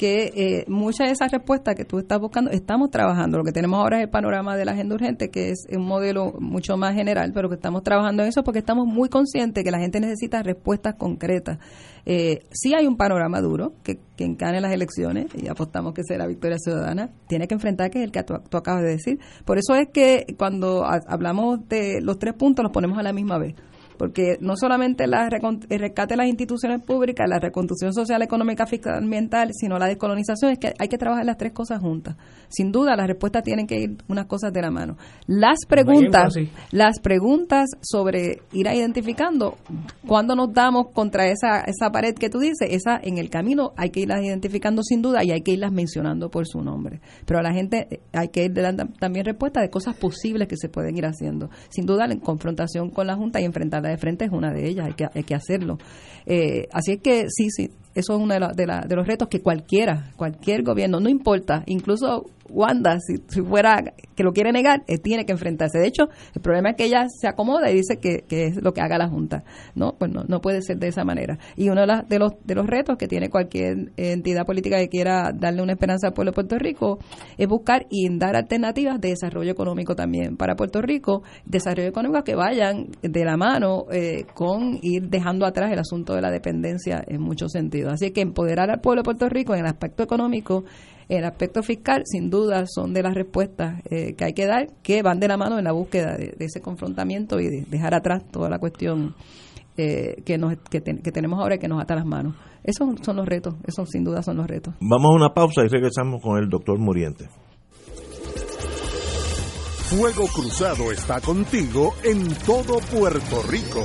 que eh, muchas de esas respuestas que tú estás buscando, estamos trabajando. Lo que tenemos ahora es el panorama de la agenda urgente, que es un modelo mucho más general, pero que estamos trabajando en eso porque estamos muy conscientes que la gente necesita respuestas concretas. Eh, sí hay un panorama duro que, que encane las elecciones, y apostamos que será victoria ciudadana, tiene que enfrentar, que es el que tú, tú acabas de decir. Por eso es que cuando hablamos de los tres puntos, los ponemos a la misma vez porque no solamente la el rescate de las instituciones públicas, la reconstrucción social, económica, fiscal, ambiental, sino la descolonización, es que hay que trabajar las tres cosas juntas. Sin duda, las respuestas tienen que ir unas cosas de la mano. Las preguntas, las preguntas sobre ir identificando cuando nos damos contra esa, esa pared que tú dices, esa en el camino hay que irlas identificando sin duda y hay que irlas mencionando por su nombre. Pero a la gente eh, hay que ir dando también respuesta de cosas posibles que se pueden ir haciendo. Sin duda, en confrontación con la Junta y enfrentarla de frente es una de ellas, hay que, hay que hacerlo. Eh, así es que sí, sí, eso es uno de, de, los retos que cualquiera, cualquier gobierno, no importa, incluso Wanda, si, fuera que lo quiere negar, tiene que enfrentarse. De hecho, el problema es que ella se acomoda y dice que, es lo que haga la Junta. No, pues no, no puede ser de esa manera. Y uno de, los, de los retos que tiene cualquier entidad política que quiera darle una esperanza al pueblo de Puerto Rico es buscar y dar alternativas de desarrollo económico también para Puerto Rico, desarrollo económico que vayan de la mano eh, con ir dejando atrás el asunto de la dependencia en muchos sentidos. Así que empoderar al pueblo de Puerto Rico en el aspecto económico el aspecto fiscal, sin duda, son de las respuestas eh, que hay que dar, que van de la mano en la búsqueda de, ese confrontamiento y de dejar atrás toda la cuestión eh, que, nos, que, tenemos ahora y que nos ata las manos. Esos son los retos, esos sin duda son los retos. Vamos a una pausa y regresamos con el doctor Muriente. Fuego Cruzado está contigo en todo Puerto Rico.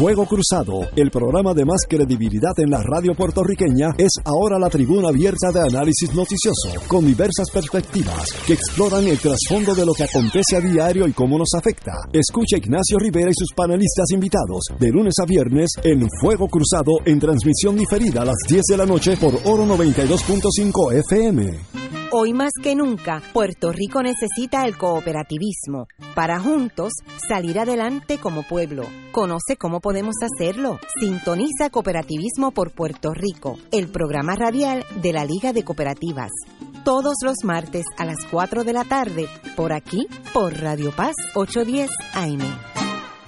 Fuego Cruzado, el programa de más credibilidad en la radio puertorriqueña, es ahora la tribuna abierta de análisis noticioso, con diversas perspectivas que exploran el trasfondo de lo que acontece a diario y cómo nos afecta. Escucha Ignacio Rivera y sus panelistas invitados de lunes a viernes en Fuego Cruzado en transmisión diferida a las 10 de la noche por Oro 92.5 FM. Hoy más que nunca, Puerto Rico necesita el cooperativismo para juntos salir adelante como pueblo. Conoce cómo podemos hacerlo. Sintoniza Cooperativismo por Puerto Rico, el programa radial de la Liga de Cooperativas. Todos los martes a las 4 de la tarde, por aquí, por Radio Paz 810 AM.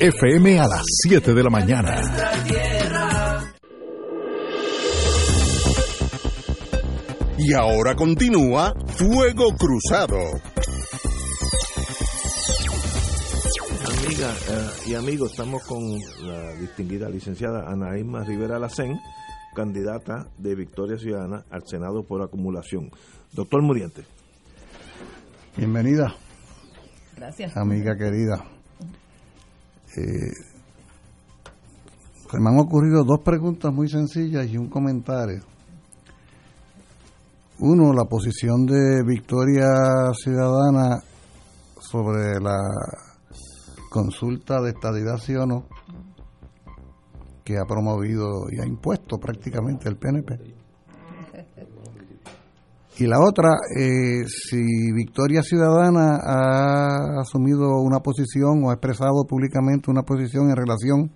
FM a las 7 de la mañana. Y ahora continúa Fuego Cruzado. Amiga eh, y amigos, estamos con la distinguida licenciada Ana Isma Rivera Lacén, candidata de Victoria Ciudadana al Senado por acumulación. Doctor Muriente. Bienvenida. Gracias. Amiga querida. Eh, me han ocurrido dos preguntas muy sencillas y un comentario. Uno, la posición de Victoria Ciudadana sobre la consulta de estadidad sí o no que ha promovido y ha impuesto prácticamente el PNP. Y la otra, eh, si Victoria Ciudadana ha asumido una posición o ha expresado públicamente una posición en relación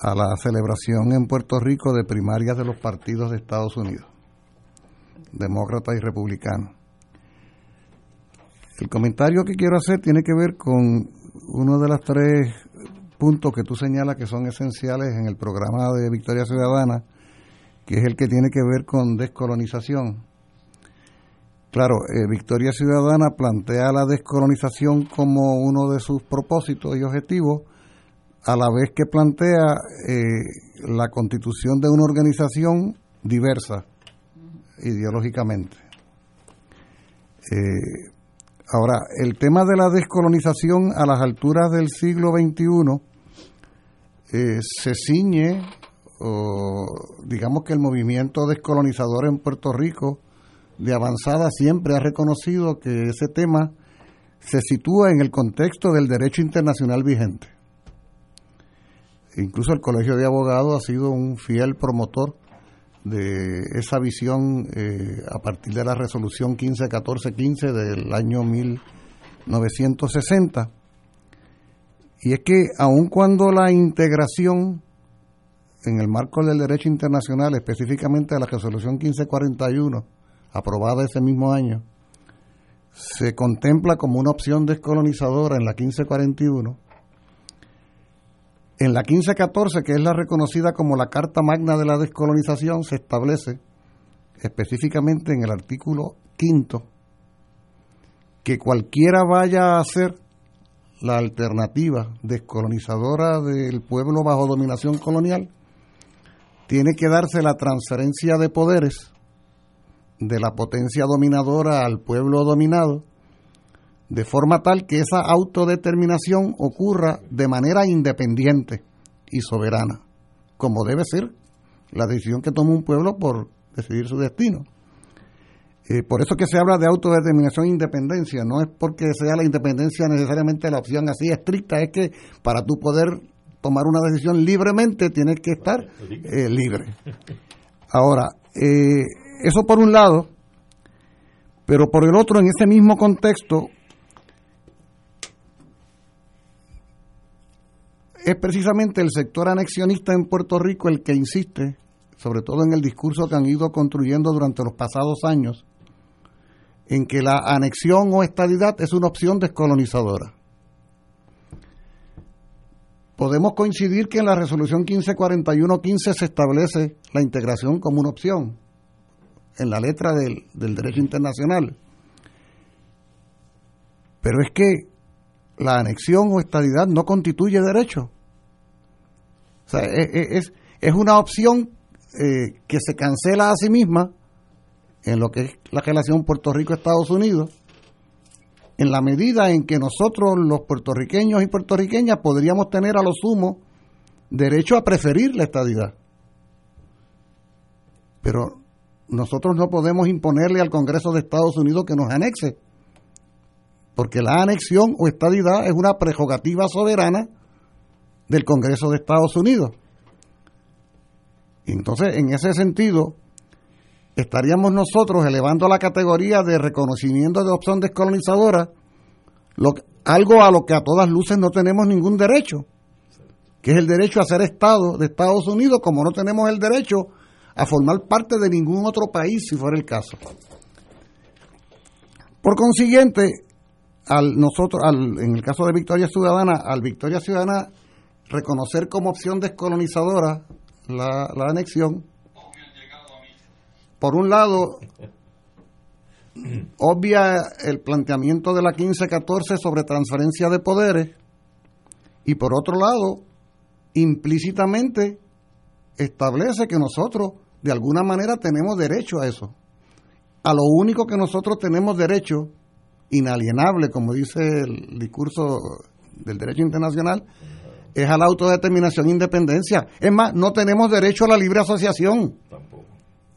a la celebración en Puerto Rico de primarias de los partidos de Estados Unidos, demócrata y republicano. El comentario que quiero hacer tiene que ver con uno de los tres puntos que tú señalas que son esenciales en el programa de Victoria Ciudadana, que es el que tiene que ver con descolonización Claro, eh, Victoria Ciudadana plantea la descolonización como uno de sus propósitos y objetivos, a la vez que plantea eh, la constitución de una organización diversa ideológicamente. Eh, ahora, el tema de la descolonización a las alturas del siglo XXI se ciñe, o digamos que el movimiento descolonizador en Puerto Rico, de avanzada siempre ha reconocido que ese tema se sitúa en el contexto del derecho internacional vigente. Incluso el Colegio de Abogados ha sido un fiel promotor de esa visión eh, a partir de la resolución 151415 del año 1960. Y es que aun cuando la integración en el marco del derecho internacional, específicamente la resolución 1541, aprobada ese mismo año, se contempla como una opción descolonizadora en la 1541, en la 1514, que es la reconocida como la Carta Magna de la Descolonización, se establece específicamente en el artículo quinto que cualquiera vaya a ser la alternativa descolonizadora del pueblo bajo dominación colonial, tiene que darse la transferencia de poderes de la potencia dominadora al pueblo dominado, de forma tal que esa autodeterminación ocurra de manera independiente y soberana, como debe ser la decisión que toma un pueblo por decidir su destino. Eh, por eso que se habla de autodeterminación e independencia, no es porque sea la independencia necesariamente la opción así estricta, es que para tú poder tomar una decisión libremente tienes que estar eh, libre. Ahora, eh, eso por un lado, pero por el otro, en ese mismo contexto, es precisamente el sector anexionista en Puerto Rico el que insiste, sobre todo en el discurso que han ido construyendo durante los pasados años, en que la anexión o estadidad es una opción descolonizadora. Podemos coincidir que en la resolución 1541-15 se establece la integración como una opción en la letra del, derecho internacional. Pero es que la anexión o estadidad no constituye derecho. O sea, e, e, es, es, una opción eh, que se cancela a sí misma en lo que es la relación Puerto Rico-Estados Unidos, en la medida en que nosotros, los puertorriqueños y puertorriqueñas, podríamos tener a lo sumo derecho a preferir la estadidad. Pero nosotros no podemos imponerle al Congreso de Estados Unidos que nos anexe, porque la anexión o estadidad es una prerrogativa soberana del Congreso de Estados Unidos. Entonces, en ese sentido, estaríamos nosotros elevando la categoría de reconocimiento de opción descolonizadora lo, algo a lo que a todas luces no tenemos ningún derecho, que es el derecho a ser Estado de Estados Unidos, como no tenemos el derecho a formar parte de ningún otro país si fuera el caso. Por consiguiente, al nosotros, al, en el caso de Victoria Ciudadana, al Victoria Ciudadana reconocer como opción descolonizadora la, la anexión, por un lado, obvia el planteamiento de la 1514 sobre transferencia de poderes y por otro lado, implícitamente establece que nosotros de alguna manera tenemos derecho a eso. A lo único que nosotros tenemos derecho, inalienable, como dice el discurso del derecho internacional, es a la autodeterminación e independencia. Es más, no tenemos derecho a la libre asociación. Tampoco.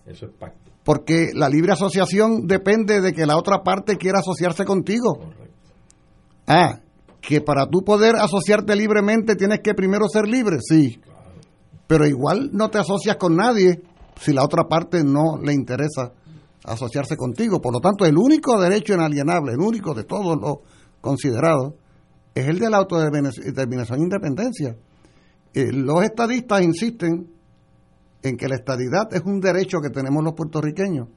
Eso es pacto. Porque la libre asociación depende de que la otra parte quiera asociarse contigo. Correcto. Ah, que para tú poder asociarte libremente tienes que primero ser libre, sí. Pero igual no te asocias con nadie si la otra parte no le interesa asociarse contigo. Por lo tanto, el único derecho inalienable, el único de todos los considerados, es el de la autodeterminación e independencia. Eh, los estadistas insisten en que la estadidad es un derecho que tenemos los puertorriqueños,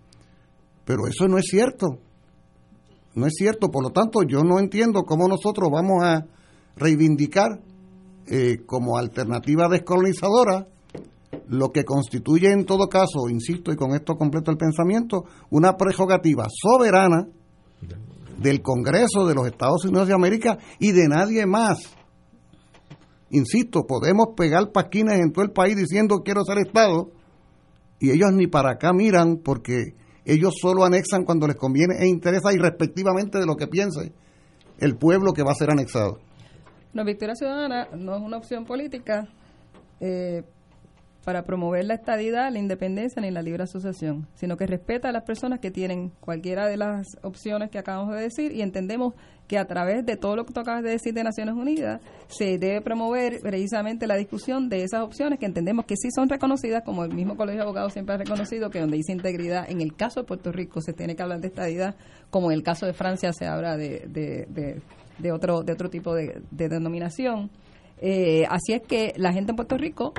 pero eso no es cierto. No es cierto, por lo tanto, yo no entiendo cómo nosotros vamos a reivindicar eh, como alternativa descolonizadora lo que constituye en todo caso, insisto y con esto completo el pensamiento, una prerrogativa soberana del Congreso de los Estados Unidos de América y de nadie más. Insisto, podemos pegar paquines en todo el país diciendo quiero ser Estado y ellos ni para acá miran porque ellos solo anexan cuando les conviene e interesa irrespectivamente de lo que piense el pueblo que va a ser anexado. No, Victoria Ciudadana no es una opción política. Eh, para promover la estadidad, la independencia ni la libre asociación, sino que respeta a las personas que tienen cualquiera de las opciones que acabamos de decir y entendemos que a través de todo lo que tú acabas de decir de Naciones Unidas se debe promover precisamente la discusión de esas opciones que entendemos que sí son reconocidas, como el mismo Colegio de Abogados siempre ha reconocido, que donde dice integridad, en el caso de Puerto Rico se tiene que hablar de estadidad, como en el caso de Francia se habla de, de, de, otro, de otro tipo de denominación. Eh, así es que la gente en Puerto Rico,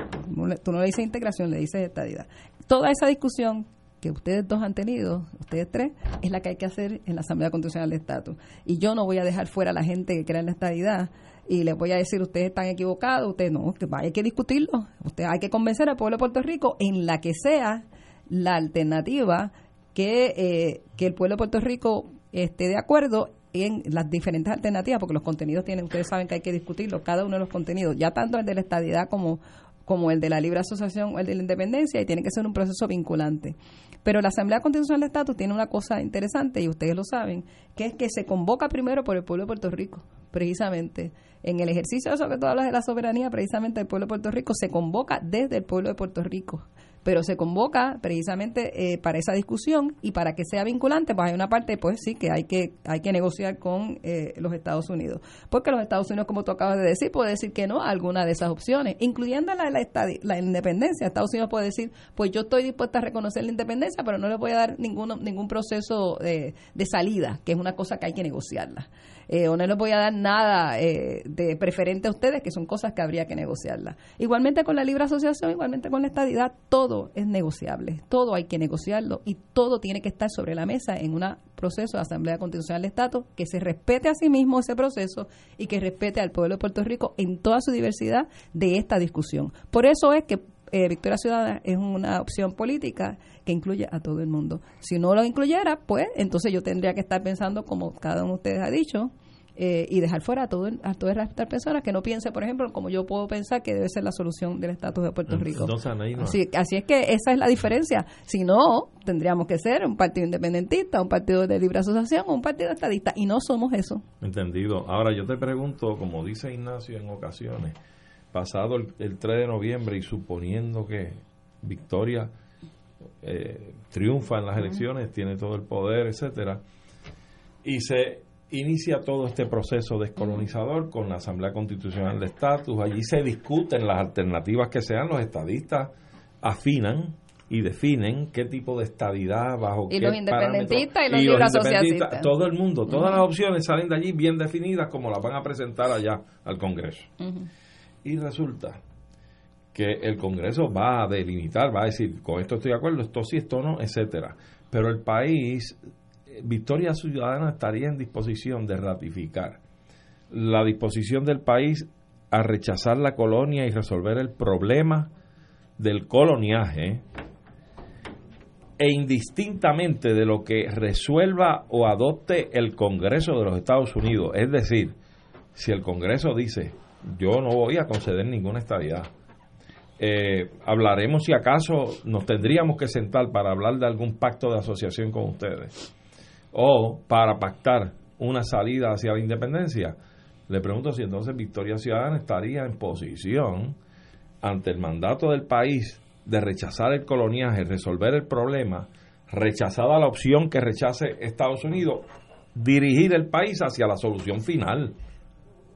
tú no le dices integración, le dices estadidad. Toda esa discusión que ustedes dos han tenido, ustedes tres, es la que hay que hacer en la Asamblea Constitucional de Estatus. Y yo no voy a dejar fuera a la gente que crea en la estadidad y les voy a decir, ustedes están equivocados, ustedes no, que hay que discutirlo. Usted, hay que convencer al pueblo de Puerto Rico en la que sea la alternativa que, eh, que el pueblo de Puerto Rico esté de acuerdo en las diferentes alternativas, porque los contenidos tienen, ustedes saben que hay que discutirlo, cada uno de los contenidos, ya tanto el de la estadidad como, como el de la libre asociación o el de la independencia, y tiene que ser un proceso vinculante. Pero la Asamblea Constitucional de Estatus tiene una cosa interesante, y ustedes lo saben, que es que se convoca primero por el pueblo de Puerto Rico, precisamente. En el ejercicio de eso que tú hablas de la soberanía, precisamente el pueblo de Puerto Rico se convoca desde el pueblo de Puerto Rico pero se convoca precisamente eh, para esa discusión y para que sea vinculante, pues hay una parte, pues sí, que hay que hay que negociar con eh, los Estados Unidos. Porque los Estados Unidos, como tú acabas de decir, puede decir que no a alguna de esas opciones, incluyendo la, la, la independencia. Estados Unidos puede decir, pues yo estoy dispuesta a reconocer la independencia, pero no le voy a dar ningún, ningún proceso de, de salida, que es una cosa que hay que negociarla. Eh, o no les voy a dar nada eh, de preferente a ustedes, que son cosas que habría que negociarlas. Igualmente con la libre asociación, igualmente con la estadidad, todo es negociable, todo hay que negociarlo y todo tiene que estar sobre la mesa en un proceso de Asamblea Constitucional de Estado que se respete a sí mismo ese proceso y que respete al pueblo de Puerto Rico en toda su diversidad de esta discusión. Por eso es que eh, Victoria Ciudadana es una opción política que incluye a todo el mundo. Si no lo incluyera, pues entonces yo tendría que estar pensando, como cada uno de ustedes ha dicho, eh, y dejar fuera a, todo, a todas las personas que no piense, por ejemplo, como yo puedo pensar que debe ser la solución del estatus de Puerto Rico. así, así, es que esa es la diferencia. Si no, tendríamos que ser un partido independentista, un partido de libre asociación, un partido estadista, y no somos eso. Entendido. Ahora yo te pregunto, como dice Ignacio en ocasiones, pasado el, el 3 de noviembre y suponiendo que Victoria eh, triunfa en las elecciones, tiene todo el poder, etcétera, y se inicia todo este proceso descolonizador con la Asamblea Constitucional de Estatus. Allí se discuten las alternativas que sean, los estadistas afinan y definen qué tipo de estadidad bajo y los independentistas y los, y todo el mundo todas las opciones salen de allí bien definidas como las van a presentar allá al Congreso. Y resulta que el Congreso va a delimitar va a decir con esto estoy de acuerdo esto sí esto no etcétera pero el país Victoria Ciudadana estaría en disposición de ratificar la disposición del país a rechazar la colonia y resolver el problema del coloniaje e indistintamente de lo que resuelva o adopte el Congreso de los Estados Unidos. Es decir, si el Congreso dice, yo no voy a conceder ninguna estabilidad, eh, hablaremos si acaso nos tendríamos que sentar para hablar de algún pacto de asociación con ustedes o para pactar una salida hacia la independencia. Le pregunto si entonces Victoria Ciudadana estaría en posición ante el mandato del país de rechazar el coloniaje, resolver el problema, rechazada la opción que rechace Estados Unidos, dirigir el país hacia la solución final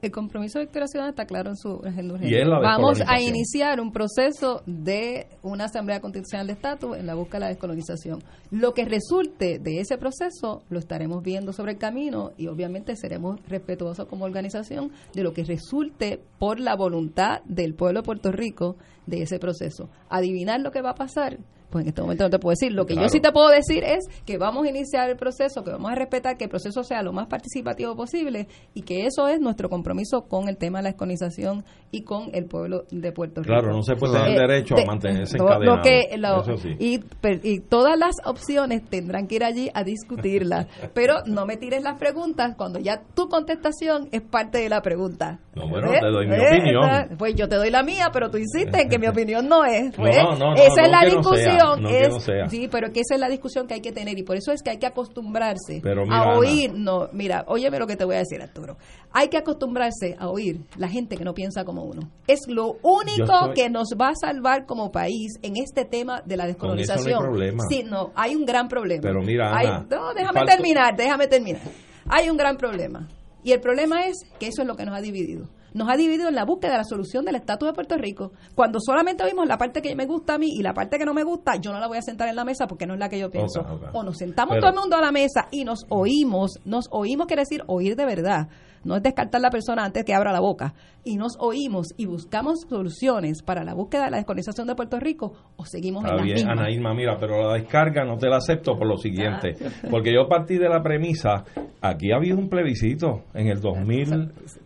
el compromiso de Victoria Ciudadana está claro en su agenda Vamos a iniciar un proceso de una Asamblea Constitucional de Estatus en la búsqueda de la descolonización. Lo que resulte de ese proceso lo estaremos viendo sobre el camino y obviamente seremos respetuosos como organización de lo que resulte por la voluntad del pueblo de Puerto Rico de ese proceso. Adivinar lo que va a pasar pues en este momento no te puedo decir. Lo que yo sí te puedo decir es que vamos a iniciar el proceso, que vamos a respetar que el proceso sea lo más participativo posible y que eso es nuestro compromiso con el tema de la esconización y con el pueblo de Puerto Rico. Claro, no se puede tener eh, derecho a mantenerse encadenado. y, y, todas las opciones tendrán que ir allí a discutirlas, pero no me tires las preguntas cuando ya tu contestación es parte de la pregunta. No, bueno, te doy mi ¿Eh? opinión. Pues yo te doy la mía, pero tú insistes en que mi opinión no es. Pues, esa es la discusión discusión es, sí, pero que esa es la discusión que hay que tener y por eso es que hay que acostumbrarse a oír, no, mira, óyeme lo que te voy a decir, Arturo. Hay que acostumbrarse a oír la gente que no piensa como uno. Es lo único que nos va a salvar como país en este tema de la descolonización. no hay Sí, no, hay un gran problema. Pero mira, no, déjame terminar, déjame terminar. Hay un gran problema. Y el problema es que eso es lo que nos ha dividido nos ha dividido en la búsqueda de la solución del estatus de Puerto Rico. Cuando solamente vimos la parte que me gusta a mí y la parte que no me gusta, yo no la voy a sentar en la mesa porque no es la que yo pienso. O nos sentamos todo el mundo a la mesa y nos oímos, nos oímos quiere decir oír de verdad. No es descartar la persona antes que abra la boca, y nos oímos y buscamos soluciones para la búsqueda de la descolonización de Puerto Rico, o seguimos en la bien, Ana Irma, mira, pero la descarga no te la acepto por lo siguiente, porque yo partí de la premisa, aquí ha habido un plebiscito en el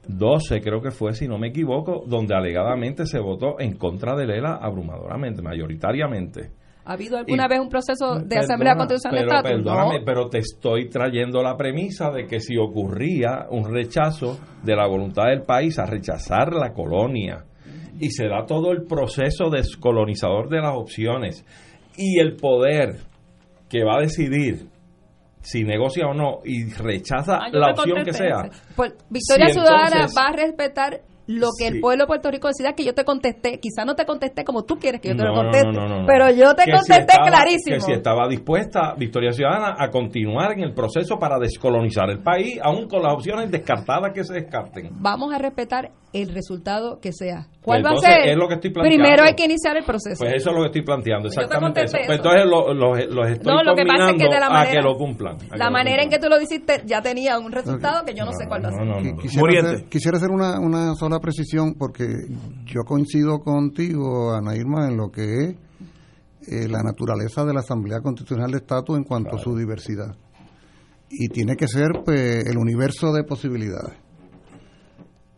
2012, creo que fue, si no me equivoco, donde alegadamente se votó en contra de Lela abrumadoramente, mayoritariamente ¿Ha habido alguna vez un proceso de Asamblea Constitucional de Estatus? Perdóname, pero te estoy trayendo la premisa de que si ocurría un rechazo de la voluntad del país a rechazar la colonia y se da todo el proceso descolonizador de las opciones y el poder que va a decidir si negocia o no y rechaza ah, la opción que sea. Pues, Victoria Ciudadana va a respetar lo que el pueblo de Puerto Rico decida que yo te contesté, quizá no te contesté como tú quieres que yo te lo conteste, pero yo te contesté clarísimo. Que si estaba dispuesta Victoria Ciudadana a continuar en el proceso para descolonizar el país, aún con las opciones descartadas que se descarten. Vamos a respetar el resultado que sea. ¿Cuál va a ser? Es lo que estoy planteando. Primero hay que iniciar el proceso. Pues eso es lo que estoy planteando, exactamente eso. Pues entonces los estoy no, lo que pasa es que de la manera, a que lo cumplan. La manera en que tú lo dijiste ya tenía un resultado que yo no, sé cuál va a ser. Quisiera hacer, quisiera hacer una, una sola precisión porque yo coincido contigo, Ana Irma, en lo que es eh, la naturaleza de la Asamblea Constitucional de Estatus en cuanto a su diversidad. Y tiene que ser pues, el universo de posibilidades.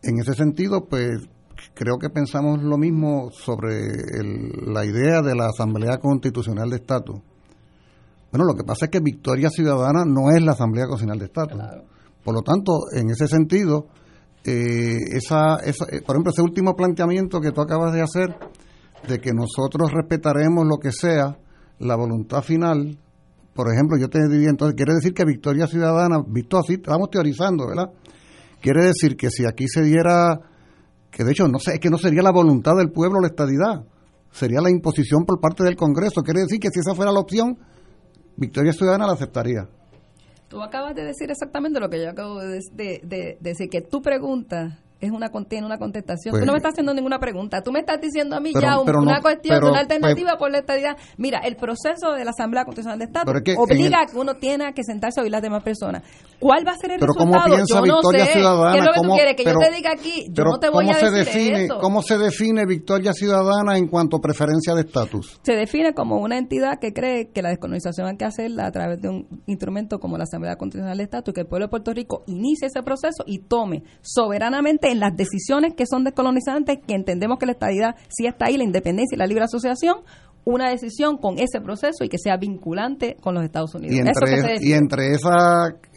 En ese sentido, pues creo que pensamos lo mismo sobre la idea de la Asamblea Constitucional de Estatus. Bueno, lo que pasa es que Victoria Ciudadana no es la Asamblea Constitucional de Estatus. Por lo tanto, en ese sentido, eh, esa, esa, eh, por ejemplo, ese último planteamiento que tú acabas de hacer, de que nosotros respetaremos lo que sea la voluntad final, por ejemplo, yo te diría entonces, quiere decir que Victoria Ciudadana, visto así, estamos teorizando, ¿verdad? Quiere decir que si aquí se diera, que de hecho no sé, es que no sería la voluntad del pueblo la estadidad, sería la imposición por parte del Congreso. Quiere decir que si esa fuera la opción, Victoria Ciudadana la aceptaría. Tú acabas de decir exactamente lo que yo acabo de, de decir, que tu pregunta es una contiene una contestación. tú no me pues, estás haciendo ninguna pregunta. Tú me estás diciendo a mí ya una cuestión, una alternativa pues, por la estadidad. Mira, el proceso de la Asamblea Constitucional de Estado obliga a que uno tiene que sentarse a oír las demás personas. ¿Cuál va a ser el pero resultado? ¿cómo piensa Victoria Ciudadana? ¿Qué es lo que tú quieres? Que yo te diga aquí, yo no te voy a decir define, eso. ¿Cómo se define Victoria Ciudadana en cuanto a preferencia de estatus? Se define como una entidad que cree que la descolonización hay que hacerla a través de un instrumento como la Asamblea Constitucional de Estatus, que el pueblo de Puerto Rico inicie ese proceso y tome soberanamente en las decisiones que son descolonizantes, que entendemos que la estabilidad sí está ahí, la independencia y la libre asociación, una decisión con ese proceso y que sea vinculante con los Estados Unidos. Y entre, y entre ese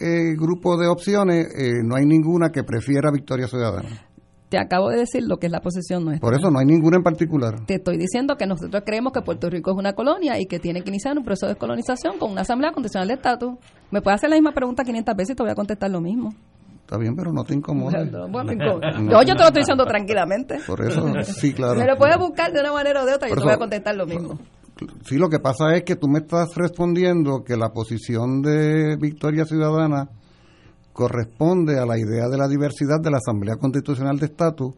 eh, grupo de opciones eh, no hay ninguna que prefiera Victoria Ciudadana. Te acabo de decir lo que es la posición nuestra. Por eso no hay ninguna en particular. Te estoy diciendo que nosotros creemos que Puerto Rico es una colonia y que tiene que iniciar un proceso de descolonización con una asamblea constitucional de estatus. Me puedes hacer la misma pregunta 500 veces y te voy a contestar lo mismo. Está bien, pero no te incomoda. yo te lo estoy diciendo tranquilamente. Por eso, sí, claro. Me lo puedes buscar de una manera o de otra yo te voy a contestar lo mismo. Sí, lo que pasa es que tú me estás respondiendo que la posición de Victoria Ciudadana corresponde a la idea de la diversidad de la Asamblea Constitucional de Estatus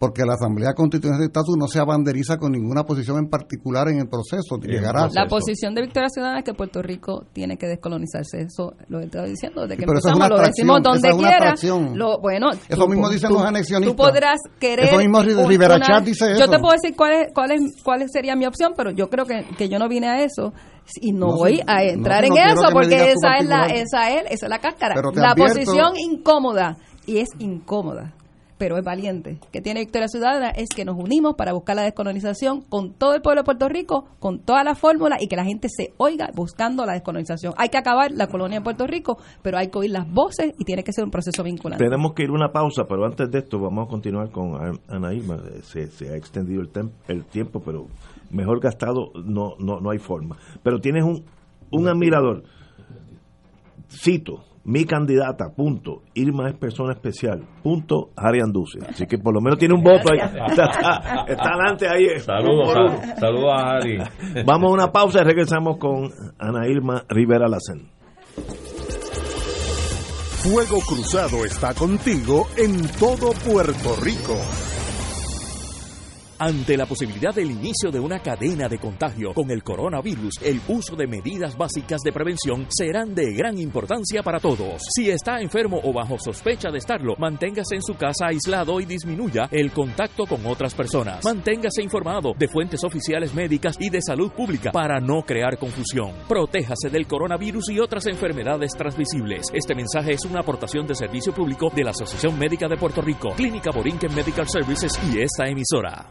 porque la Asamblea Constitucional de Estatus no se abanderiza con ninguna posición en particular en el proceso. Llegará La posición de Victoria Ciudadana es que Puerto Rico tiene que descolonizarse. Eso lo estoy diciendo desde que empezamos, lo decimos donde quiera. Lo, bueno, eso mismo dicen los anexionistas. Tú podrás querer. Eso mismo Rivera Chat dice eso. Yo te puedo decir cuál es, cuál es, cuál sería mi opción, pero yo creo que, que yo no vine a eso y no, voy a entrar en eso porque esa es la esa es, esa es la cáscara. La posición incómoda y es incómoda pero es valiente. Que tiene Victoria Ciudadana es que nos unimos para buscar la descolonización con todo el pueblo de Puerto Rico, con toda la fórmula y que la gente se oiga buscando la descolonización. Hay que acabar la colonia en Puerto Rico, pero hay que oír las voces y tiene que ser un proceso vinculante. Tenemos que ir una pausa, pero antes de esto vamos a continuar con Ana Irma. Se, se ha extendido el, el tiempo, pero mejor gastado no, no, no hay forma. Pero tienes un, un admirador. Cito, mi candidata, punto, Irma es persona especial, punto, Harry Anduce. Así que por lo menos tiene un voto ahí. Está, adelante ahí. Saludos, saludos a Harry. Vamos a una pausa y regresamos con Ana Irma Rivera Lacen. Fuego Cruzado está contigo en todo Puerto Rico. Ante la posibilidad del inicio de una cadena de contagio con el coronavirus, el uso de medidas básicas de prevención serán de gran importancia para todos. Si está enfermo o bajo sospecha de estarlo, manténgase en su casa aislado y disminuya el contacto con otras personas. Manténgase informado de fuentes oficiales médicas y de salud pública para no crear confusión. Protéjase del coronavirus y otras enfermedades transmisibles. Este mensaje es una aportación de servicio público de la Asociación Médica de Puerto Rico, Clínica Borinquen Medical Services y esta emisora.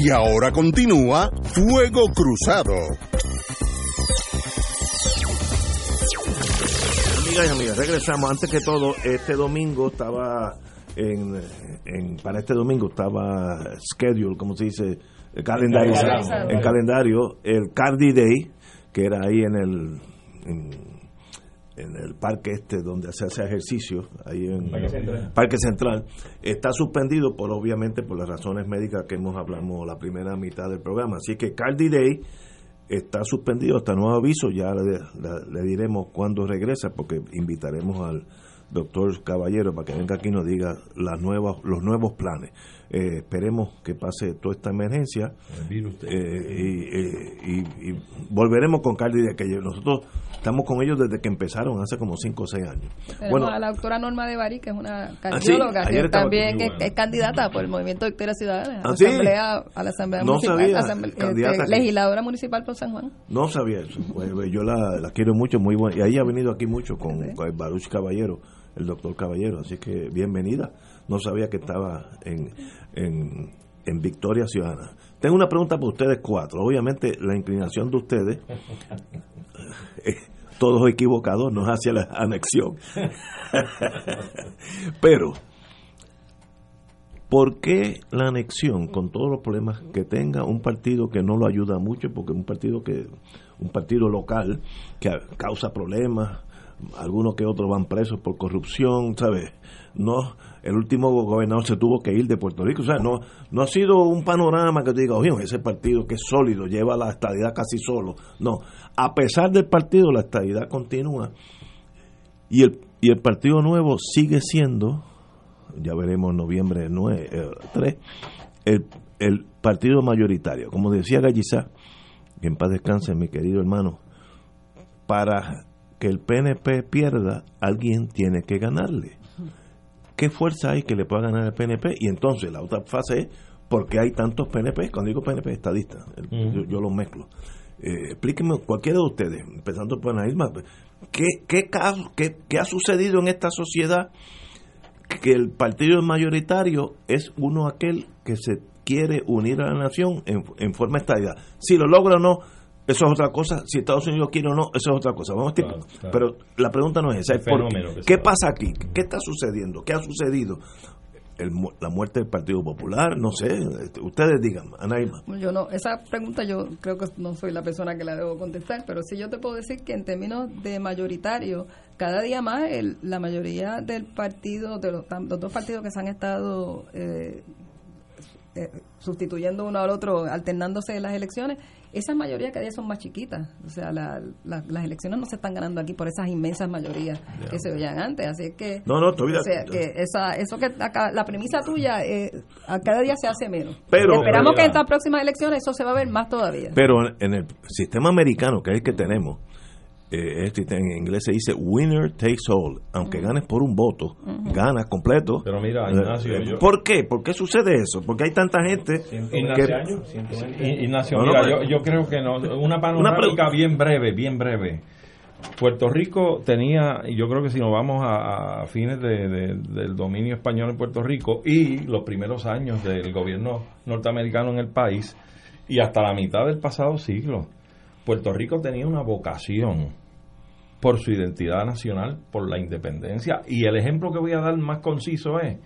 Y ahora continúa Fuego Cruzado. Amigas y amigas, regresamos. Antes que todo, este domingo estaba en, para este domingo estaba schedule, como se dice, el calendario, en calendario, el Cardi Day, que era ahí en el en el parque este donde se hace ejercicio, ahí en parque Central, está suspendido por obviamente por las razones médicas que hemos hablado la primera mitad del programa. Así que Cardi Day está suspendido hasta nuevo aviso, ya le, diremos cuándo regresa, porque invitaremos al doctor Caballero para que venga aquí y nos diga las nuevas, los nuevos planes. Eh, esperemos que pase toda esta emergencia. Eh, y, y, volveremos con Cardi de que nosotros estamos con ellos desde que empezaron hace como 5 o 6 años. bueno, a la doctora Norma de Bari, que es una ah, cardióloga, que también es, candidata por el Movimiento de Victoria Ciudadana a, la, ah, asamblea, a la Asamblea Municipal, este, legisladora municipal por San Juan. No sabía eso, pues, yo la, quiero mucho, muy buena, y ahí ha venido aquí mucho con, con el Baruch Caballero, el doctor Caballero, así que bienvenida no sabía que estaba en, en, Victoria Ciudadana. Tengo una pregunta para ustedes cuatro. Obviamente la inclinación de ustedes, eh, todos equivocados, no es hacia la anexión. Pero, ¿por qué la anexión, con todos los problemas que tenga, un partido que no lo ayuda mucho, porque un partido que un partido local que causa problemas, algunos que otros van presos por corrupción, ¿sabes? No, el último gobernador se tuvo que ir de Puerto Rico. O sea, no, no ha sido un panorama que te diga, oye, ese partido que es sólido, lleva la estadidad casi solo. No, a pesar del partido, la estadidad continúa. Y el, y el Partido Nuevo sigue siendo, ya veremos noviembre 9, 3, eh, el, el partido mayoritario. Como decía Gallizá, que en paz descanse mi querido hermano, para que el PNP pierda, alguien tiene que ganarle qué fuerza hay que le pueda ganar el PNP y entonces la otra fase es por qué hay tantos PNP, cuando digo PNP estadistas, yo, los mezclo. eh, explíqueme, cualquiera de ustedes, empezando por Ana Irma, ¿qué, qué, caso, qué, qué ha sucedido en esta sociedad que el partido mayoritario es uno aquel que se quiere unir a la nación en, en forma estadidad. Si lo logra o no, eso es otra cosa. Si Estados Unidos quiere o no, eso es otra cosa. Vamos Pero la pregunta no es esa. Es ¿Qué pasa aquí? ¿Qué está sucediendo? ¿Qué ha sucedido? la muerte del Partido Popular, no sé, este, ustedes digan, Anaima. Yo no, esa pregunta yo creo que no soy la persona que la debo contestar, pero sí yo te puedo decir que en términos de mayoritario, cada día más la mayoría del partido, de los, dos partidos que se han estado eh, eh, sustituyendo uno al otro, alternándose en las elecciones, esas mayorías cada día son más chiquitas. O sea, las elecciones no se están ganando aquí por esas inmensas mayorías que se veían antes. Así que, no, no, que esa, eso que la premisa tuya, eh, a cada día se hace menos. Pero, Esperamos que en estas próximas elecciones eso se va a ver más todavía. Pero en el sistema americano, que es el que tenemos, eh, este, en inglés se dice winner takes all. Aunque ganes por un voto, ganas completo. Pero mira, Ignacio. Eh, ¿Por qué? ¿Por qué sucede eso? Porque hay tanta gente. Ignacio, mira, yo, creo que no. Una panorámica bien breve, bien breve. Puerto Rico tenía, y yo creo que si nos vamos a, fines del dominio español en Puerto Rico y los primeros años del gobierno norteamericano en el país, y hasta la mitad del pasado siglo, Puerto Rico tenía una vocación por su identidad nacional, por la independencia. Y el ejemplo que voy a dar más conciso es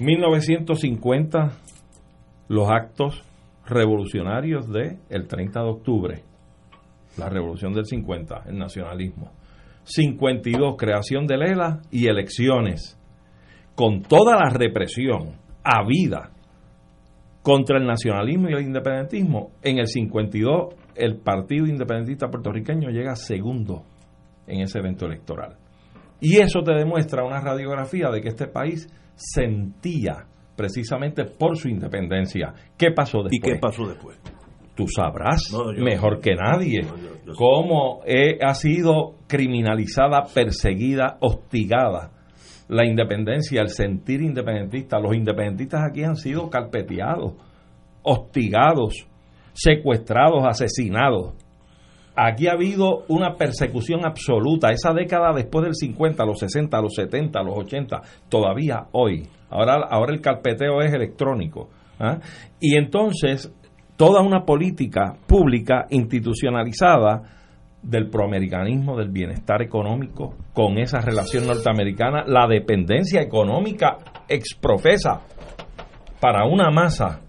1950, los actos revolucionarios de el 30 de octubre, la revolución del 50, el nacionalismo. 52, creación de Lela y elecciones, con toda la represión habida contra el nacionalismo y el independentismo. En el 52 el Partido Independentista Puertorriqueño llega segundo en ese evento electoral. Y eso te demuestra una radiografía de que este país sentía precisamente por su independencia. ¿Qué pasó después? ¿Y qué pasó después? Tú sabrás mejor que nadie cómo ha sido criminalizada, perseguida, hostigada la independencia, el sentir independentista. Los independentistas aquí han sido carpeteados, hostigados, secuestrados, asesinados. Aquí ha habido una persecución absoluta. Esa década después del 50, los 60, los 70, los 80, todavía hoy. Ahora, ahora el carpeteo es electrónico. ¿ah? Y entonces, toda una política pública institucionalizada del proamericanismo, del bienestar económico, con esa relación norteamericana, la dependencia económica exprofesa para una masa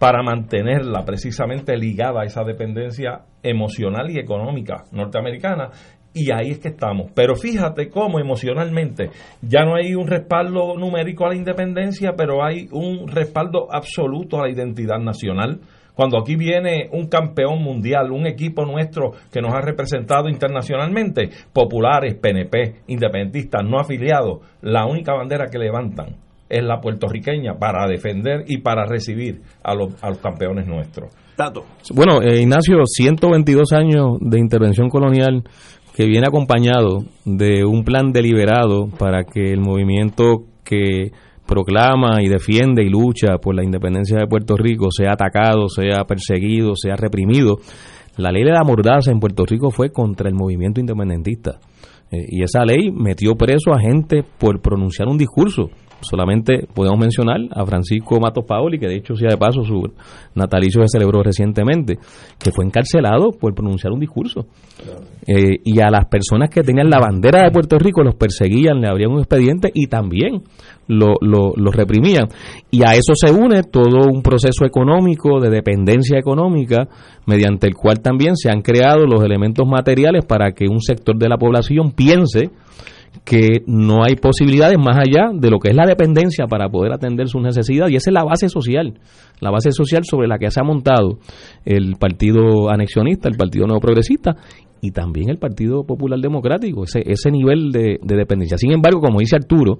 para mantenerla precisamente ligada a esa dependencia emocional y económica norteamericana. Y ahí es que estamos. Pero fíjate cómo emocionalmente ya no hay un respaldo numérico a la independencia, pero hay un respaldo absoluto a la identidad nacional. Cuando aquí viene un campeón mundial, un equipo nuestro que nos ha representado internacionalmente, populares, PNP, independentistas, no afiliados, la única bandera que levantan es la puertorriqueña para defender y para recibir a los, a los campeones nuestros. Tato. Bueno, eh, Ignacio, 122 años de intervención colonial que viene acompañado de un plan deliberado para que el movimiento que proclama y defiende y lucha por la independencia de Puerto Rico sea atacado, sea perseguido, sea reprimido. La ley de la mordaza en Puerto Rico fue contra el movimiento independentista. Eh, y esa ley metió preso a gente por pronunciar un discurso solamente podemos mencionar a Francisco Matos Paoli, que de hecho, sea de paso, su natalicio se celebró recientemente, que fue encarcelado por pronunciar un discurso. Eh, y a las personas que tenían la bandera de Puerto Rico los perseguían, le abrían un expediente y también los lo, reprimían. Y a eso se une todo un proceso económico, de dependencia económica, mediante el cual también se han creado los elementos materiales para que un sector de la población piense que no hay posibilidades más allá de lo que es la dependencia para poder atender sus necesidades y esa es la base social, la base social sobre la que se ha montado el partido anexionista, el partido neoprogresista y también el Partido Popular Democrático, ese, ese nivel de, de dependencia. Sin embargo, como dice Arturo,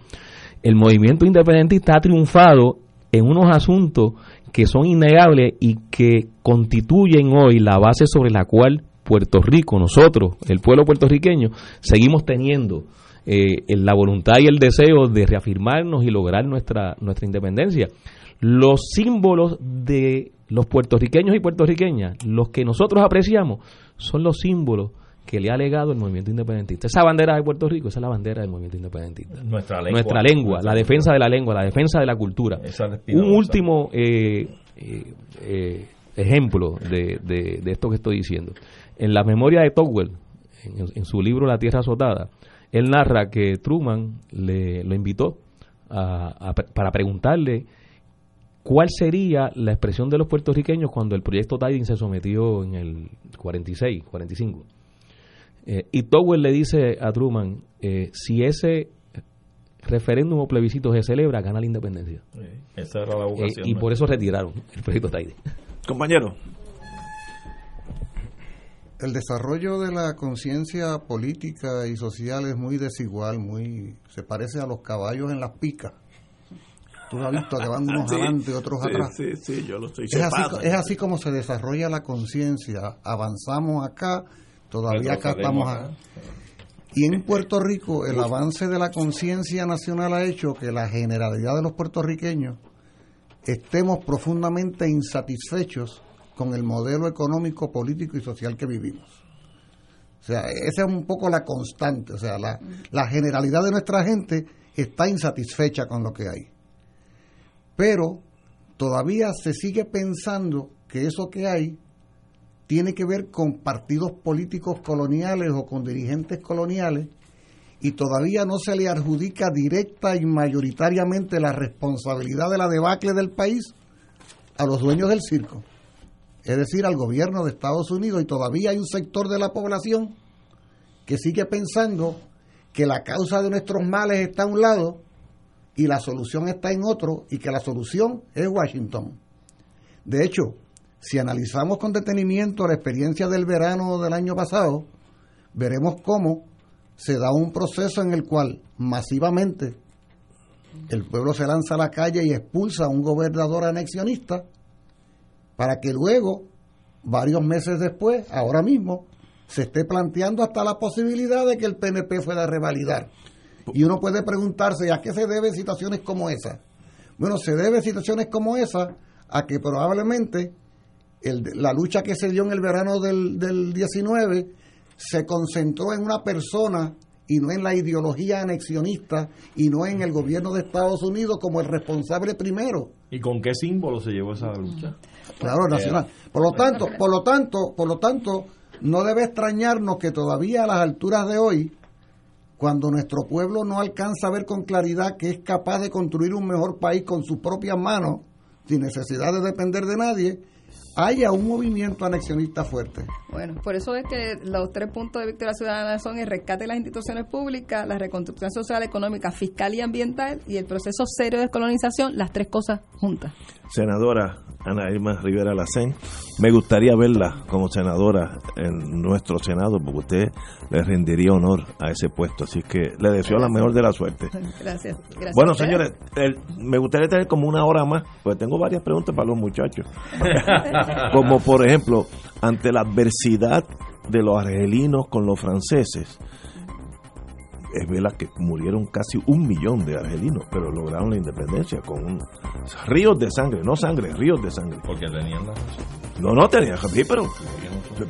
el movimiento independentista ha triunfado en unos asuntos que son innegables y que constituyen hoy la base sobre la cual Puerto Rico, nosotros, el pueblo puertorriqueño, seguimos teniendo eh, la voluntad y el deseo de reafirmarnos y lograr nuestra, nuestra independencia. Los símbolos de los puertorriqueños y puertorriqueñas, los que nosotros apreciamos, son los símbolos que le ha legado el movimiento independentista. Esa bandera de Puerto Rico, esa es la bandera del movimiento independentista. Nuestra lengua. Nuestra lengua, la defensa de la lengua, la defensa de la cultura. Un último eh, eh, ejemplo de, de, esto que estoy diciendo. En la memoria de Togwell, en, su libro La Tierra Azotada, él narra que Truman le, lo invitó para preguntarle cuál sería la expresión de los puertorriqueños cuando el proyecto Tiding se sometió en el 46, 45. Eh, y Towell le dice a Truman, eh, si ese referéndum o plebiscito se celebra, gana la independencia. esa era la eh, y por eso retiraron el proyecto Tiding. Compañero. El desarrollo de la conciencia política y social es muy desigual, muy se parece a los caballos en las picas. Tú has visto que van unos adelante y otros atrás. Sí, sí, yo lo estoy es así, es así como se desarrolla la conciencia. Avanzamos acá, todavía acá estamos acá. Y en Puerto Rico el avance de la conciencia nacional ha hecho que la generalidad de los puertorriqueños estemos profundamente insatisfechos con el modelo económico, político y social que vivimos. O sea, esa es un poco la constante. O sea, la, generalidad de nuestra gente está insatisfecha con lo que hay. Pero todavía se sigue pensando que eso que hay tiene que ver con partidos políticos coloniales o con dirigentes coloniales y todavía no se le adjudica directa y mayoritariamente la responsabilidad de la debacle del país a los dueños del circo es decir, al gobierno de Estados Unidos, y todavía hay un sector de la población que sigue pensando que la causa de nuestros males está a un lado y la solución está en otro, y que la solución es Washington. De hecho, si analizamos con detenimiento la experiencia del verano del año pasado, veremos cómo se da un proceso en el cual masivamente el pueblo se lanza a la calle y expulsa a un gobernador anexionista, para que luego, varios meses después, ahora mismo, se esté planteando hasta la posibilidad de que el PNP pueda revalidar. Y uno puede preguntarse, ¿a qué se deben situaciones como esa? Bueno, se debe situaciones como esa a que probablemente la lucha que se dio en el verano del, del 19 se concentró en una persona y no en la ideología anexionista y no en el gobierno de Estados Unidos como el responsable primero. ¿Y con qué símbolo se llevó esa lucha? Claro, nacional. Por lo tanto, por lo tanto, por lo tanto, no debe extrañarnos que todavía a las alturas de hoy, cuando nuestro pueblo no alcanza a ver con claridad que es capaz de construir un mejor país con sus propias manos, sin necesidad de depender de nadie, haya un movimiento anexionista fuerte. Bueno, por eso es que los tres puntos de Victoria Ciudadana son el rescate de las instituciones públicas, la reconstrucción social, económica, fiscal y ambiental y el proceso serio de descolonización, las tres cosas juntas. Senadora Ana Irma Rivera Lacén, me gustaría verla como senadora en nuestro Senado porque usted le rendiría honor a ese puesto, así que le deseo la mejor de la suerte. Gracias. gracias bueno, señores, me gustaría tener como una hora más, pues tengo varias preguntas para los muchachos. como por ejemplo, ante la adversidad de los argelinos con los franceses, es verdad que murieron casi un millón de argelinos, pero lograron la independencia con ríos de sangre, no sangre, ríos de sangre. Porque tenían la No, no tenían, sí, pero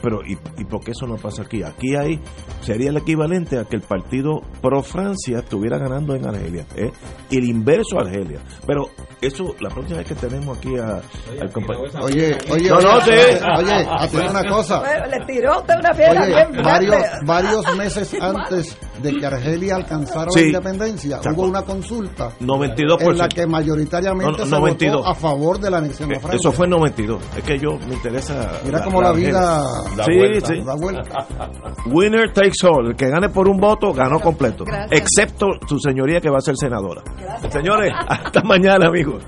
pero ¿y, ¿y por qué eso no pasa aquí? Aquí hay sería el equivalente a que el partido pro Francia estuviera ganando en Argelia, ¿eh? el inverso a Argelia. Pero eso, la próxima vez que tenemos aquí a, al compañero. Oye, oye, no, no, sí. oye, oye una cosa. le tiró usted una piedra oye, varios, varios meses antes de que Argelia alcanzara la independencia, hubo una consulta 92%. en la que mayoritariamente se votó a favor de la anexión de Francia. Eso fue en 92. Es que yo me interesa. Mira cómo la, vida sí, sí. da vuelta. Winner takes all. El que gane por un voto ganó completo. Excepto su señoría que va a ser senadora. Señores, hasta mañana, amigos.